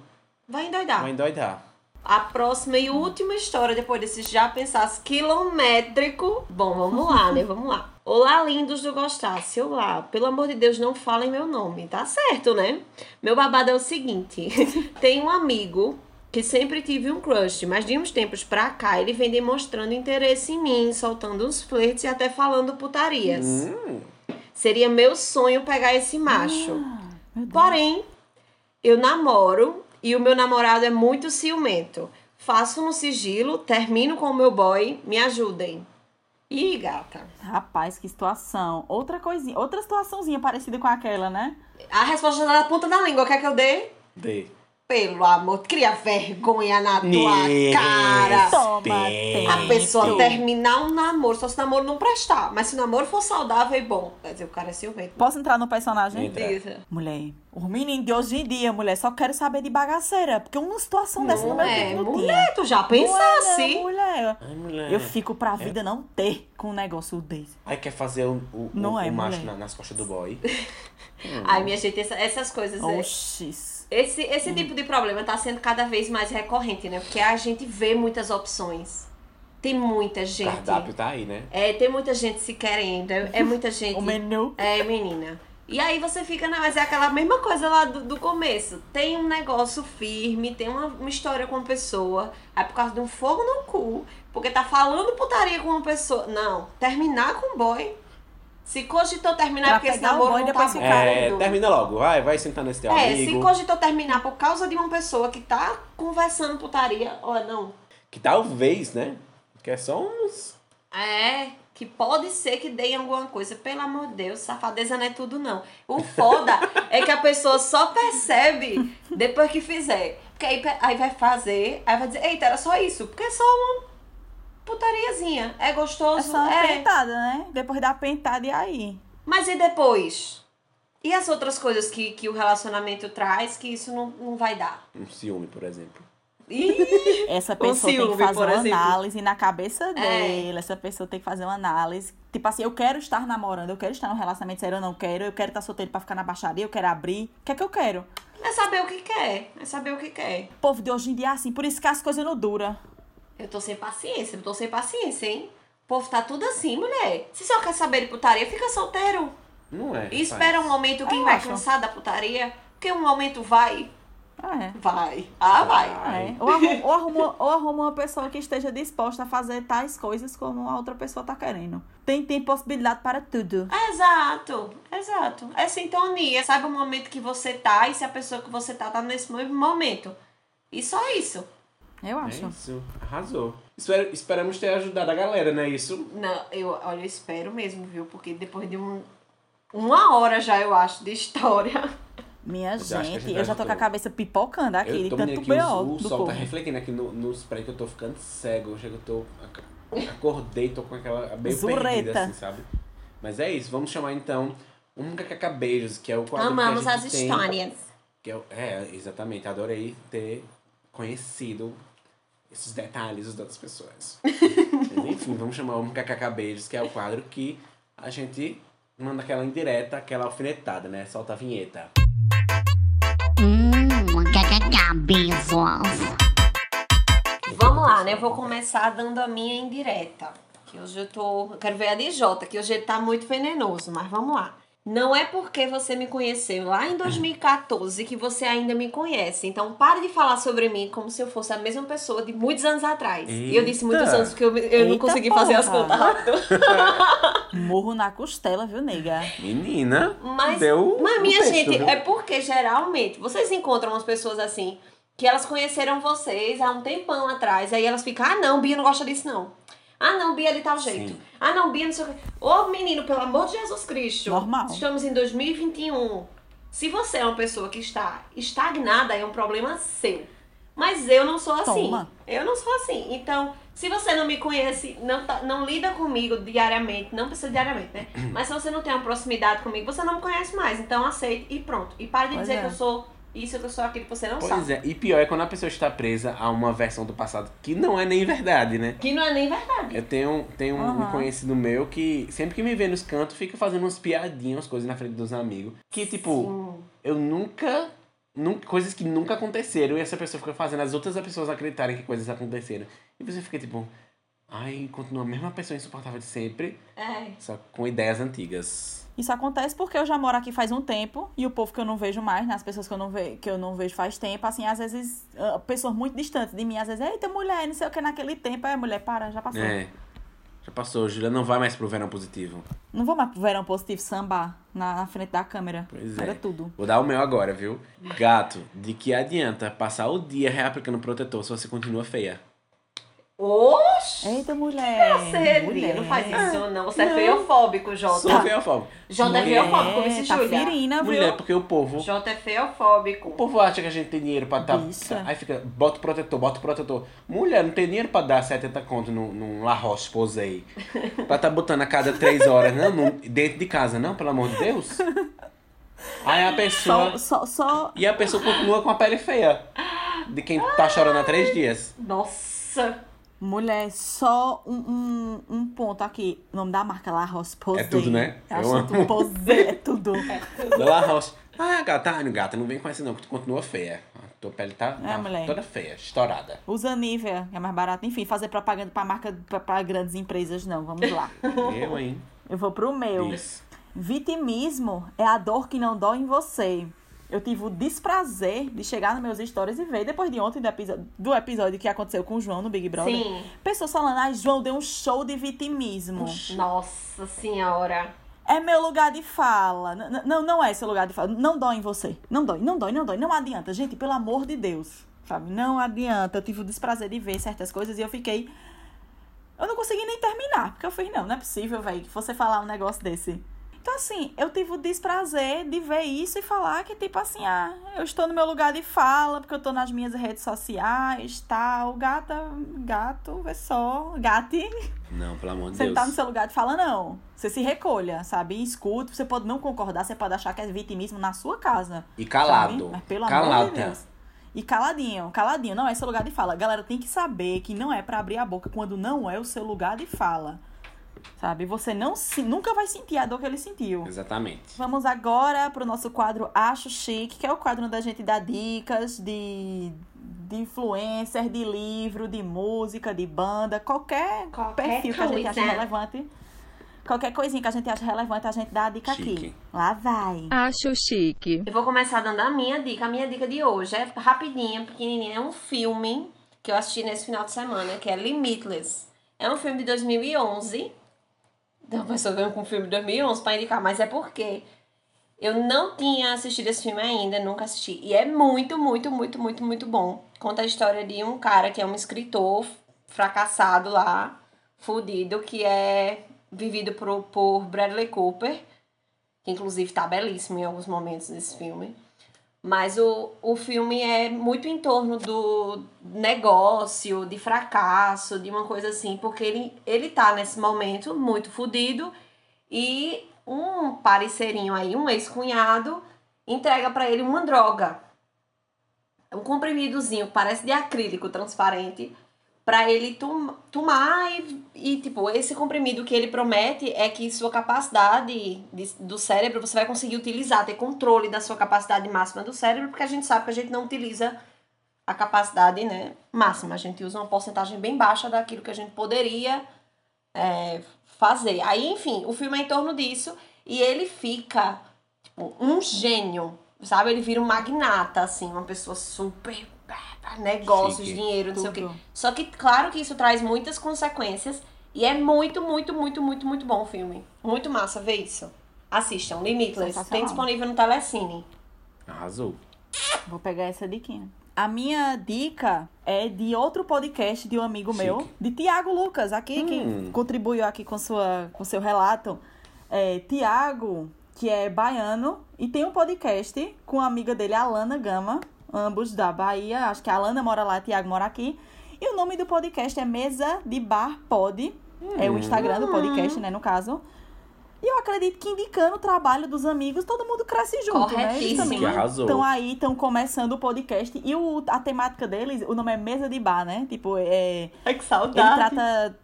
Vai endoidar. vai endoidar. A próxima e última história, depois desse já pensasse quilométrico. Bom, vamos lá, né? (laughs) Vamos lá. Olá, lindos do Gostasse. Olá. Pelo amor de Deus, não falem meu nome. Tá certo, né? Meu babado é o seguinte: (laughs) tem um amigo que sempre tive um crush, mas de uns tempos pra cá ele vem demonstrando interesse em mim, soltando uns flertes e até falando putarias. Hum, Seria meu sonho pegar esse macho. Deus. Porém, eu namoro e o meu namorado é muito ciumento. Faço no sigilo, termino com o meu boy, me ajudem. Ih, gata. Rapaz, que situação. Outra coisinha, outra situaçãozinha parecida com aquela, né? A resposta tá na ponta da língua. Quer que eu dê? dê. Pelo amor, cria vergonha na tua cara. Toma. A pessoa terminar um namoro, só se o namoro não prestar. Mas se o namoro for saudável e bom, quer dizer, o cara é ciumento. Posso entrar no personagem? Entra. Mulher, os meninos de hoje em dia, mulher, só quero saber de bagaceira. Porque uma situação dessa no Não meu é, tempo não mulher, tinha. tu já Não é, pensasse? não, mulher. Ai, mulher. Eu fico pra vida não ter com um negócio desse. Aí quer fazer o, o, Não o, é, o macho na- nas costas do boy. (laughs) Ai, minha gente, essa- essas coisas. é- Esse, esse tipo de problema tá sendo cada vez mais recorrente, né? Porque a gente vê muitas opções. Tem muita O gente. cardápio tá aí, né? É, tem muita gente se querendo. É é muita (laughs) gente. O menu. É, menina. E aí você fica, não, mas é aquela mesma coisa lá do, do começo. Tem um negócio firme, tem uma, uma história com uma pessoa. Aí por causa de um fogo no cu, porque tá falando putaria com uma pessoa. Não, terminar com o boy. Se cogitou terminar Pra porque esse namoro boy não tá ficar. É, bom. termina logo, vai, vai sentar nesse teu É, se amigo. cogitou terminar por causa de uma pessoa que tá conversando putaria, ó, não. Que talvez, né? Que é só uns. É, que pode ser que dê alguma coisa. Pelo amor de Deus, safadeza não é tudo, não. O foda (laughs) é que a pessoa só percebe depois que fizer. Porque aí, aí vai fazer, aí vai dizer, eita, era só isso. Porque é só uma putariazinha. É É gostoso? só uma é. pentada, né? Depois da pentada, e aí? Mas e depois? E as outras coisas que, que o relacionamento traz que isso não, não vai dar? Um ciúme, por exemplo. Ih, Essa pessoa tem ciúme, que fazer uma exemplo. análise na cabeça É. dele. Essa pessoa tem que fazer uma análise. Tipo assim, eu quero estar namorando, eu quero estar num relacionamento sério, eu não quero. Eu quero estar solteiro pra ficar na baixaria, eu quero abrir. O que é que eu quero? é saber o que quer. É saber o que quer. O povo de hoje em dia é assim, por isso que as coisas não duram. Eu tô sem paciência, eu tô sem paciência, hein? O povo tá tudo assim, mulher. Se só quer saber de putaria, fica solteiro. Não é. E espera um momento que Eu vai acho. cansar da putaria. Porque um momento vai. É. Vai. Ah, vai. É. Ou, arruma, ou, arruma, ou arruma uma pessoa que esteja disposta a fazer tais coisas como a outra pessoa tá querendo. Tem, tem possibilidade para tudo. Exato, exato. É sintonia. Sabe o momento que você tá e se a pessoa que você tá tá nesse mesmo momento. E só isso. Eu É acho. isso, arrasou. Espero- esperamos ter ajudado a galera, não é isso? Não, eu, olha, eu espero mesmo, viu? Porque depois de um, uma hora já, eu acho, de história. (laughs) Minha eu gente, gente eu já tô com a cabeça pipocando aqui, de eu tô tanto aqui, B.O. o, sol povo. tá refletindo aqui no, no spray que eu tô ficando cego. Eu chego, eu tô. ac- Acordei, tô com aquela. meio perdida, Zureta. assim, sabe? Mas é isso, vamos chamar então um Cacabejos, que é o quadro Amamos que a as gente tem, histórias. Que é, é, exatamente. Adorei ter conhecido esses detalhes das outras pessoas. (laughs) Mas enfim, vamos chamar um Cacabejos, que é o quadro que a gente manda aquela indireta, aquela alfinetada, né? Solta a vinheta. Hum, kkk, beijos. Vamos lá, né? Eu vou começar dando a minha indireta. Que hoje eu tô. eu Quero ver a Jota, que hoje tá muito venenoso, mas vamos lá. Não é porque você me conheceu lá em 2014 que você ainda me conhece. Então pare de falar sobre mim como se eu fosse a mesma pessoa de muitos anos atrás. E eu disse muitos Eita. anos porque eu, eu não Eita consegui fazer as porra. contas (laughs) rápido. Morro na costela, viu, nega? Menina, Mas, deu mas minha texto, gente, viu? é porque geralmente vocês encontram umas pessoas assim que elas conheceram vocês há um tempão atrás. Aí elas ficam, ah não, Bia não gosta disso não. Ah não, Bia de tal jeito. Sim. Ah não, Bia não sei o que. Ô menino, pelo amor de Jesus Cristo. Normal. Estamos em 2021. Se você é uma pessoa que está estagnada, é um problema seu. Mas eu não sou assim. Toma. Eu não sou assim. Então, se você não me conhece, não, tá- não lida comigo diariamente, não precisa diariamente, né? (clears throat) Mas se você não tem uma proximidade comigo, você não me conhece mais. Então aceite e pronto. E pare de Pois dizer é. que eu sou isso, eu sou aquilo que você não Pois sabe. é, e pior é quando a pessoa está presa a uma versão do passado que não é nem verdade, né? Que não é nem verdade. Eu tenho, tenho um- um conhecido meu que sempre que me vê nos cantos fica fazendo umas piadinhas, umas coisas na frente dos amigos. Que tipo, Sim. eu nunca, nunca. Coisas que nunca aconteceram e essa pessoa fica fazendo as outras pessoas acreditarem que coisas aconteceram. E você fica tipo, ai, continua a mesma pessoa insuportável de sempre, É. só com ideias antigas. Isso acontece porque eu já moro aqui faz um tempo e o povo que eu não vejo mais, né? As pessoas que eu não, ve que eu não vejo faz tempo, assim, às vezes, ah, pessoas muito distantes de mim, às vezes, eita, mulher, não sei o que naquele tempo. Aí, mulher, para, já passou. É. Já passou, Júlia não vai mais pro verão positivo. Não vou mais pro verão positivo sambar na, na frente da câmera. Pois é. Era tudo. Vou dar o meu agora, viu? Gato, de que adianta passar o dia reaplicando protetor se você continua feia? Oxi! Eita, mulher. Você, Bia, não faz isso não. Você é feofóbico, Jota. Sou feofóbico. Jota é Mulher- feofóbico, como se tá Júlia. ferina, viu? Mulher, porque o povo. Jota é feofóbico. O povo acha que a gente tem dinheiro pra dar. Bicha. Aí fica, bota o protetor, bota o protetor. Mulher, não tem dinheiro pra dar 70 conto num, num La Roche Posay. (laughs) pra tá botando a cada 3 horas, não, num- dentro de casa, não, pelo amor de Deus. Aí a pessoa. Só, só, só. E a pessoa continua com a pele feia. De quem tá chorando há 3 dias. Nossa! Mulher, só um, um, um ponto aqui. O nome da marca La Roche Posay. É tudo, né? É Eu assunto amo. Posay, é tudo. (laughs) Da (laughs) La Roche. Ah, gata, ah, gata, não vem com essa não, que tu continua feia. A tua pele tá, É, tá toda feia, estourada. Usa Nivea, que é mais barato. Enfim, fazer propaganda pra marca, pra, pra grandes empresas, não. Vamos lá. (laughs) Eu, hein? Eu vou pro meu. Isso. Vitimismo é a dor que não dói em você. Eu tive o desprazer de chegar nos meus stories e ver, depois de ontem do episódio, do episódio que aconteceu com o João no Big Brother. Sim. Pessoas falando, ai, João deu um show de vitimismo. Nossa senhora. É meu lugar de fala. Não, não é seu lugar de fala. Não dói em você. Não dói, não dói, não dói. Não adianta. Gente, pelo amor de Deus. Sabe? Não adianta. Eu tive o desprazer de ver certas coisas e eu fiquei. Eu não consegui nem terminar. Porque eu fiz, não, não é possível, velho, que você falar um negócio desse. Então, assim, eu tive o desprazer de ver isso e falar que, tipo assim, ah, eu estou no meu lugar de fala, porque eu tô nas minhas redes sociais, tal. Gata, gato, é só. Gate. Não, pelo amor de Você não Deus. tá no seu lugar de fala, não. Você se recolha, sabe? Escuta. Você pode não concordar, você pode achar que é vitimismo na sua casa. E calado. sabe? Mas pelo amor Calada. de Deus. E caladinho, caladinho. Não é seu lugar de fala. Galera tem que saber que não é pra abrir a boca quando não é o seu lugar de fala. Sabe? Você não se, nunca vai sentir a dor que ele sentiu. Exatamente. Vamos agora pro nosso quadro Acho Chique, que é o quadro onde a gente dá dicas de, de influencer, de livro, de música, de banda, qualquer, Qualquer perfil que a gente acha coisa. relevante. Qualquer coisinha que a gente acha relevante, a gente dá a dica Chique. aqui. Lá vai. Acho chique. Eu vou começar dando a minha dica. A minha dica de hoje é rapidinha, pequenininha. É um filme que eu assisti nesse final de semana, que é Limitless. É um filme de 2011. Então, a pessoa veio com um filme de 2011 pra indicar, mas é porque eu não tinha assistido esse filme ainda, nunca assisti. E é muito, muito, muito, muito, muito bom. Conta a história de um cara que é um escritor fracassado lá, fudido, que é vivido por, por Bradley Cooper, que inclusive tá belíssimo em alguns momentos desse filme. Mas o, o filme é muito em torno do negócio, de fracasso, de uma coisa assim, porque ele, ele tá nesse momento muito fudido e um parceirinho aí, um ex-cunhado, entrega pra ele uma droga. Um comprimidozinho, parece de acrílico transparente, pra ele tom, tomar e, e, tipo, esse comprimido que ele promete é que sua capacidade de- do cérebro você vai conseguir utilizar, ter controle da sua capacidade máxima do cérebro, porque a gente sabe que a gente não utiliza a capacidade né, máxima. A gente usa uma porcentagem bem baixa daquilo que a gente poderia é, fazer. Aí, enfim, o filme é em torno disso e ele fica tipo, um gênio, sabe? Ele vira um magnata, assim, uma pessoa super. Negócios, Chique. dinheiro, não sei o Tudo. quê. Só que, claro que isso traz muitas consequências e é muito, muito, muito, muito, muito bom o filme. Muito massa, vê isso. Assistam, Limitless. Tem disponível no Telecine. Arrasou. Vou pegar essa diquinha. A minha dica é de outro podcast de um amigo Chique. meu, de Tiago Lucas, aqui, Hum. que contribuiu aqui com, sua, com seu relato. É, Tiago, que é baiano, e tem um podcast com a amiga dele, Alana Gama, ambos da Bahia. Acho que a Alana mora lá, Tiago mora aqui. E o nome do podcast é Mesa de Bar Pod. É o Instagram do podcast, né, no caso. E eu acredito que indicando o trabalho dos amigos, todo mundo cresce junto, né? Eles Corretíssimo. também estão aí, estão começando o podcast. E o, a temática deles, o nome é Mesa de Bar, né? Tipo, é, Ai, que ele saudade. trata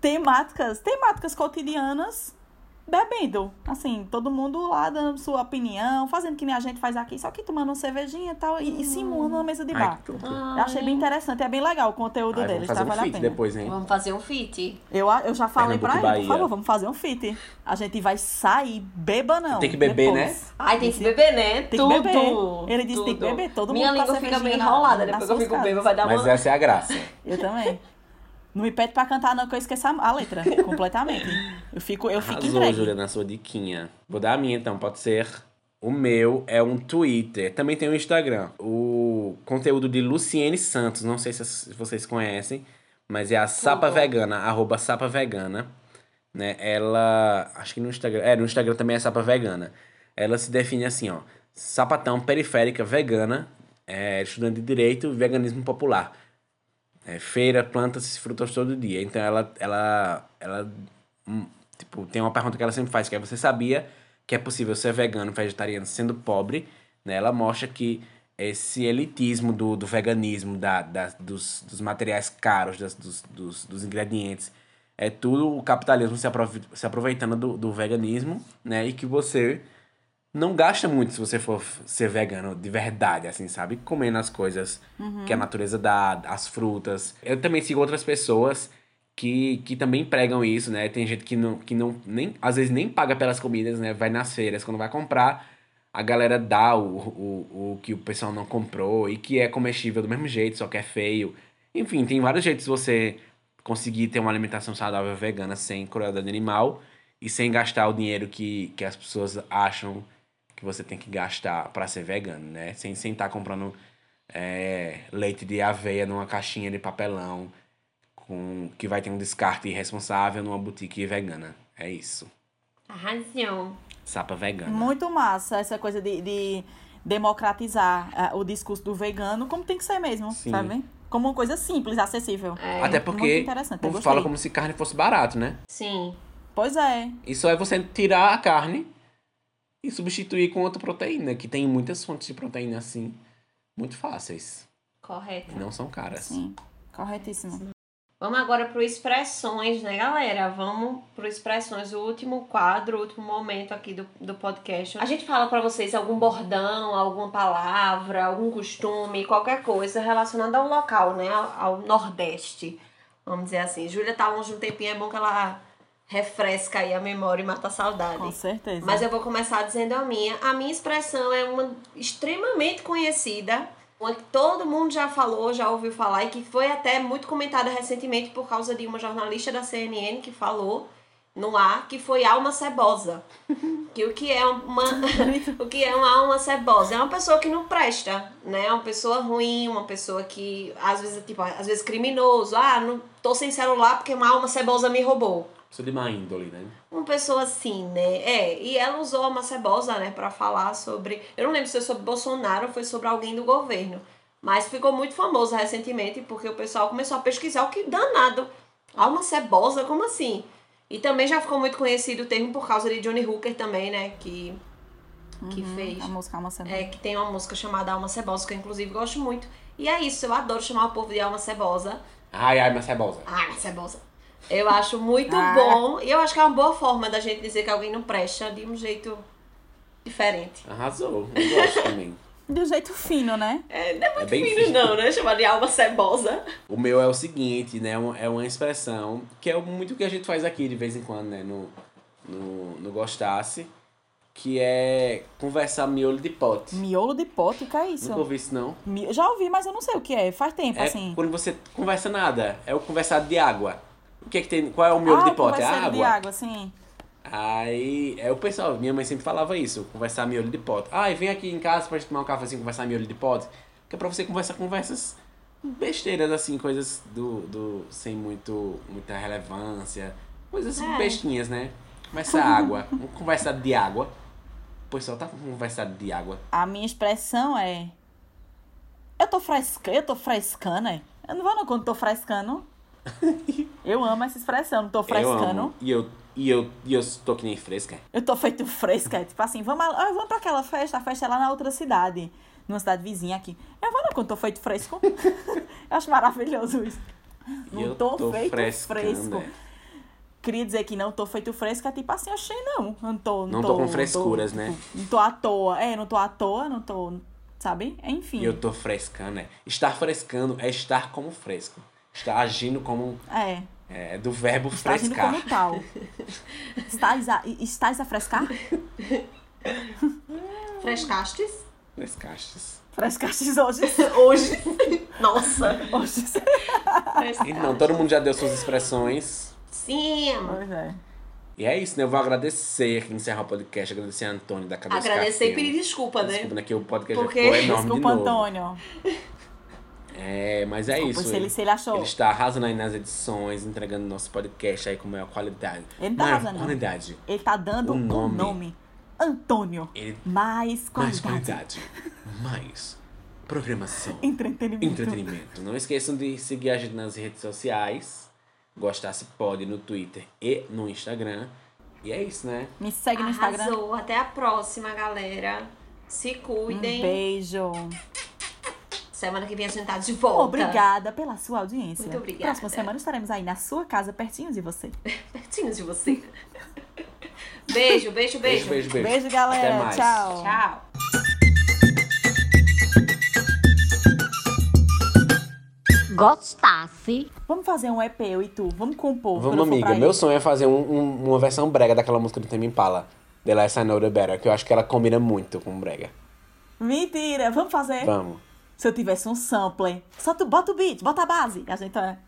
temáticas, temáticas cotidianas bebendo. Assim, todo mundo lá dando sua opinião, fazendo que nem a gente faz aqui, só que tomando uma cervejinha e tal, e, e simulando na mesa de Ai, bar. que tudo. Eu achei bem interessante, é bem legal o conteúdo Ai, deles, vamos fazer tá? um Vale a feat pena. depois, hein? Vamos fazer um feat. Eu, eu já falei pra Pernambuco e ele, por favor, vamos fazer um fit. A gente vai sair beba não. Tem que beber, né? depois. Ai, tem que beber, né? Tem que Tudo. beber. Ele disse que tem que tudo. beber, todo Minha mundo com a língua fica meio enrolada, depois que eu fico bêbada, vai dar Mas uma... essa é a graça. Eu também. Não me pede pra cantar não, que eu esqueço a letra (laughs) completamente. Eu fico, eu fico Arrasou, entregue. Júlia, na sua diquinha. Vou dar a minha, então. Pode ser... O meu é um Twitter. Também tem um Instagram. O conteúdo de Luciene Santos. Não sei se vocês conhecem. Mas é a Sapa Tudo. Vegana. Arroba Sapa Vegana. Né? Ela... Acho que no Instagram... É, no Instagram também é Sapa Vegana. Ela se define assim, ó. Sapatão periférica vegana. É, estudante de Direito Veganismo Popular. É, feira, plantas e frutas todo dia. Então ela, ela, ela hum, tipo, tem uma pergunta que ela sempre faz, que é você sabia que é possível ser vegano, vegetariano sendo pobre, né? Ela mostra que esse elitismo do, do veganismo, da, da- dos, dos materiais caros, das, dos, dos, dos ingredientes, é tudo o capitalismo se, se aproveitando do, do veganismo, né? E que você não gasta muito se você for ser vegano de verdade, assim, sabe? Comendo as coisas que a natureza dá, as frutas. Eu também sigo outras pessoas que, que também pregam isso, né? Tem gente que não, que não nem, às vezes nem paga pelas comidas, né? Vai nas feiras, quando vai comprar, a galera dá o, o, o que o pessoal não comprou e que é comestível do mesmo jeito, só que é feio. Enfim, tem vários jeitos de você conseguir ter uma alimentação saudável vegana sem crueldade animal e sem gastar o dinheiro que, que as pessoas acham que você tem que gastar para ser vegano, né? Sem sem estar comprando é, leite de aveia numa caixinha de papelão com que vai ter um descarte irresponsável numa boutique vegana. É isso. Arrasou. Sapa vegana. Muito massa essa coisa de, de democratizar ah, o discurso do vegano, como tem que ser mesmo, Sim. sabe? Como uma coisa simples, acessível. É, Até muito porque interessante, o povo fala como se carne fosse barato, né? Sim. Pois é. Isso é você tirar a carne e substituir com outra proteína, que tem muitas fontes de proteína assim, muito fáceis. Correto. E não são caras. Sim, corretíssimo. Vamos agora pro Expressões, né, galera? Vamos pro Expressões, o último quadro, o último momento aqui do, do podcast. A gente fala pra vocês algum bordão, alguma palavra, algum costume, qualquer coisa relacionada ao local, né? Ao, ao Nordeste, vamos dizer assim. Júlia tá longe um tempinho, é bom que ela refresca aí a memória e mata a saudade. Com certeza. Mas eu vou começar dizendo a minha. A minha expressão é uma extremamente conhecida, uma que todo mundo já falou, já ouviu falar e que foi até muito comentada recentemente por causa de uma jornalista da CNN que falou no ar que foi alma cebosa. (laughs) Que o que é uma (laughs) o que é uma alma cebosa? É uma pessoa que não presta, né? É uma pessoa ruim, uma pessoa que às vezes tipo, às vezes criminoso. Ah, não tô sem celular porque uma alma cebosa me roubou Sou de má índole, né? uma pessoa assim, né? É, e ela usou uma cebosa, né, pra falar sobre. Eu não lembro se foi sobre Bolsonaro ou foi sobre alguém do governo. Mas ficou muito famoso recentemente porque o pessoal começou a pesquisar o que danado. Uma cebosa, como assim? E também já ficou muito conhecido o termo por causa de Johnny Hooker também, né? Que, que fez. A música Alma Cebosa. É, que tem uma música chamada Alma Cebosa, que eu inclusive gosto muito. E é isso, eu adoro chamar o povo de Alma Cebosa. Ai, ai, mas cebosa. Ah, cebosa. Eu acho muito Ah. bom. E eu acho que é uma boa forma da gente dizer que alguém não presta de um jeito diferente. Arrasou. Eu gosto também. De um jeito fino, né? É, não é muito bem fino, fino. não, né? Chamar de alma cebosa. O meu é o seguinte, né? um- É uma expressão que é muito o que a gente faz aqui de vez em quando, né? No, no, no Gostasse. Que é conversar miolo de pote. Miolo de pote, que é isso? Nunca ouvi isso, não? Mi- Já ouvi, mas eu não sei o que é. Faz tempo, É assim. quando você conversa nada. É o conversar de água. O que é que tem? Qual é o miolo ah, de pote? É água. de água, sim. Aí, é o pessoal, minha mãe sempre falava isso, conversar miolo de pote. Ai, vem aqui em casa pra gente tomar um cafezinho, conversar miolo de pote. Que é pra você conversar conversas besteiras, assim, coisas do, do sem muito, muita relevância. Coisas É. bestinhas, né? Conversar (laughs) água. Vamos conversar de água. O pessoal tá com conversar de água. A minha expressão é. Eu tô fresca, eu tô frescando, é? Eu não vou não quando tô frescando. (laughs) eu amo essa expressão, não tô Eu frescando. amo. E eu, e eu, e eu tô que nem fresca. Eu tô feito fresca. Tipo assim, vamos, vamos pra aquela festa. A festa é lá na outra cidade. Numa cidade vizinha aqui. Eu vou não quando tô feito fresco. (laughs) eu acho maravilhoso isso. Não eu tô, tô feito fresco. é. Queria dizer que não tô feito fresco, é tipo assim, achei não. Não tô. Não tô com frescuras, né? Não tô à toa. É, não tô à toa, não tô. Sabe? Enfim. Eu tô frescando, é. Estar frescando é estar como fresco. Estar agindo como. É. É do verbo Está agindo frescar. como tal. Estás a, estás a frescar? Frescastes? Frescastes. Frescastes hoje? (laughs) Hoje. Nossa. Hoje. Então, todo mundo já deu suas expressões. Sim. Pois é. E é isso, né? Eu vou agradecer, encerrar o podcast, agradecer a Antônio da Cabeça Agradecer e pedir desculpa, né? Desculpa, né? Que o podcast Porque- já ficou enorme Desculpa, de novo. Antônio. É, mas é Desculpa isso. se ele- se ele achou. Ele está arrasando aí nas edições, entregando nosso podcast aí com maior qualidade. Ele não tá maior arrasando, qualidade. Ele tá dando O nome. nome. Antônio. Ele- Mais Mais qualidade. qualidade. Mais programação. Entretenimento. Entretenimento. Não esqueçam de seguir a gente nas redes sociais. Gostar se pode no Twitter e no Instagram. E é isso, né? Me segue no Instagram. Arrasou. Até a próxima, galera. Se Um cuidem. beijo. Semana que vem a gente tá de volta. Obrigada pela sua audiência. Muito obrigada. Próxima semana estaremos aí na sua casa, pertinho de você. (laughs) Pertinho de você. beijo, beijo, beijo. Beijo, beijo, beijo. Beijo, galera. Até mais. Tchau. Tchau. Gostasse. Vamos fazer um EP, eu e tu. Vamos compor. Vamos, amiga. Meu sonho é fazer um- um- uma versão brega daquela música do Tame Impala. The Less I Know The Better. Que eu acho que ela combina muito com brega. Mentira. Vamos fazer. Vamos. Se eu tivesse um sampler. Só tu bota o beat, bota a base. A gente é.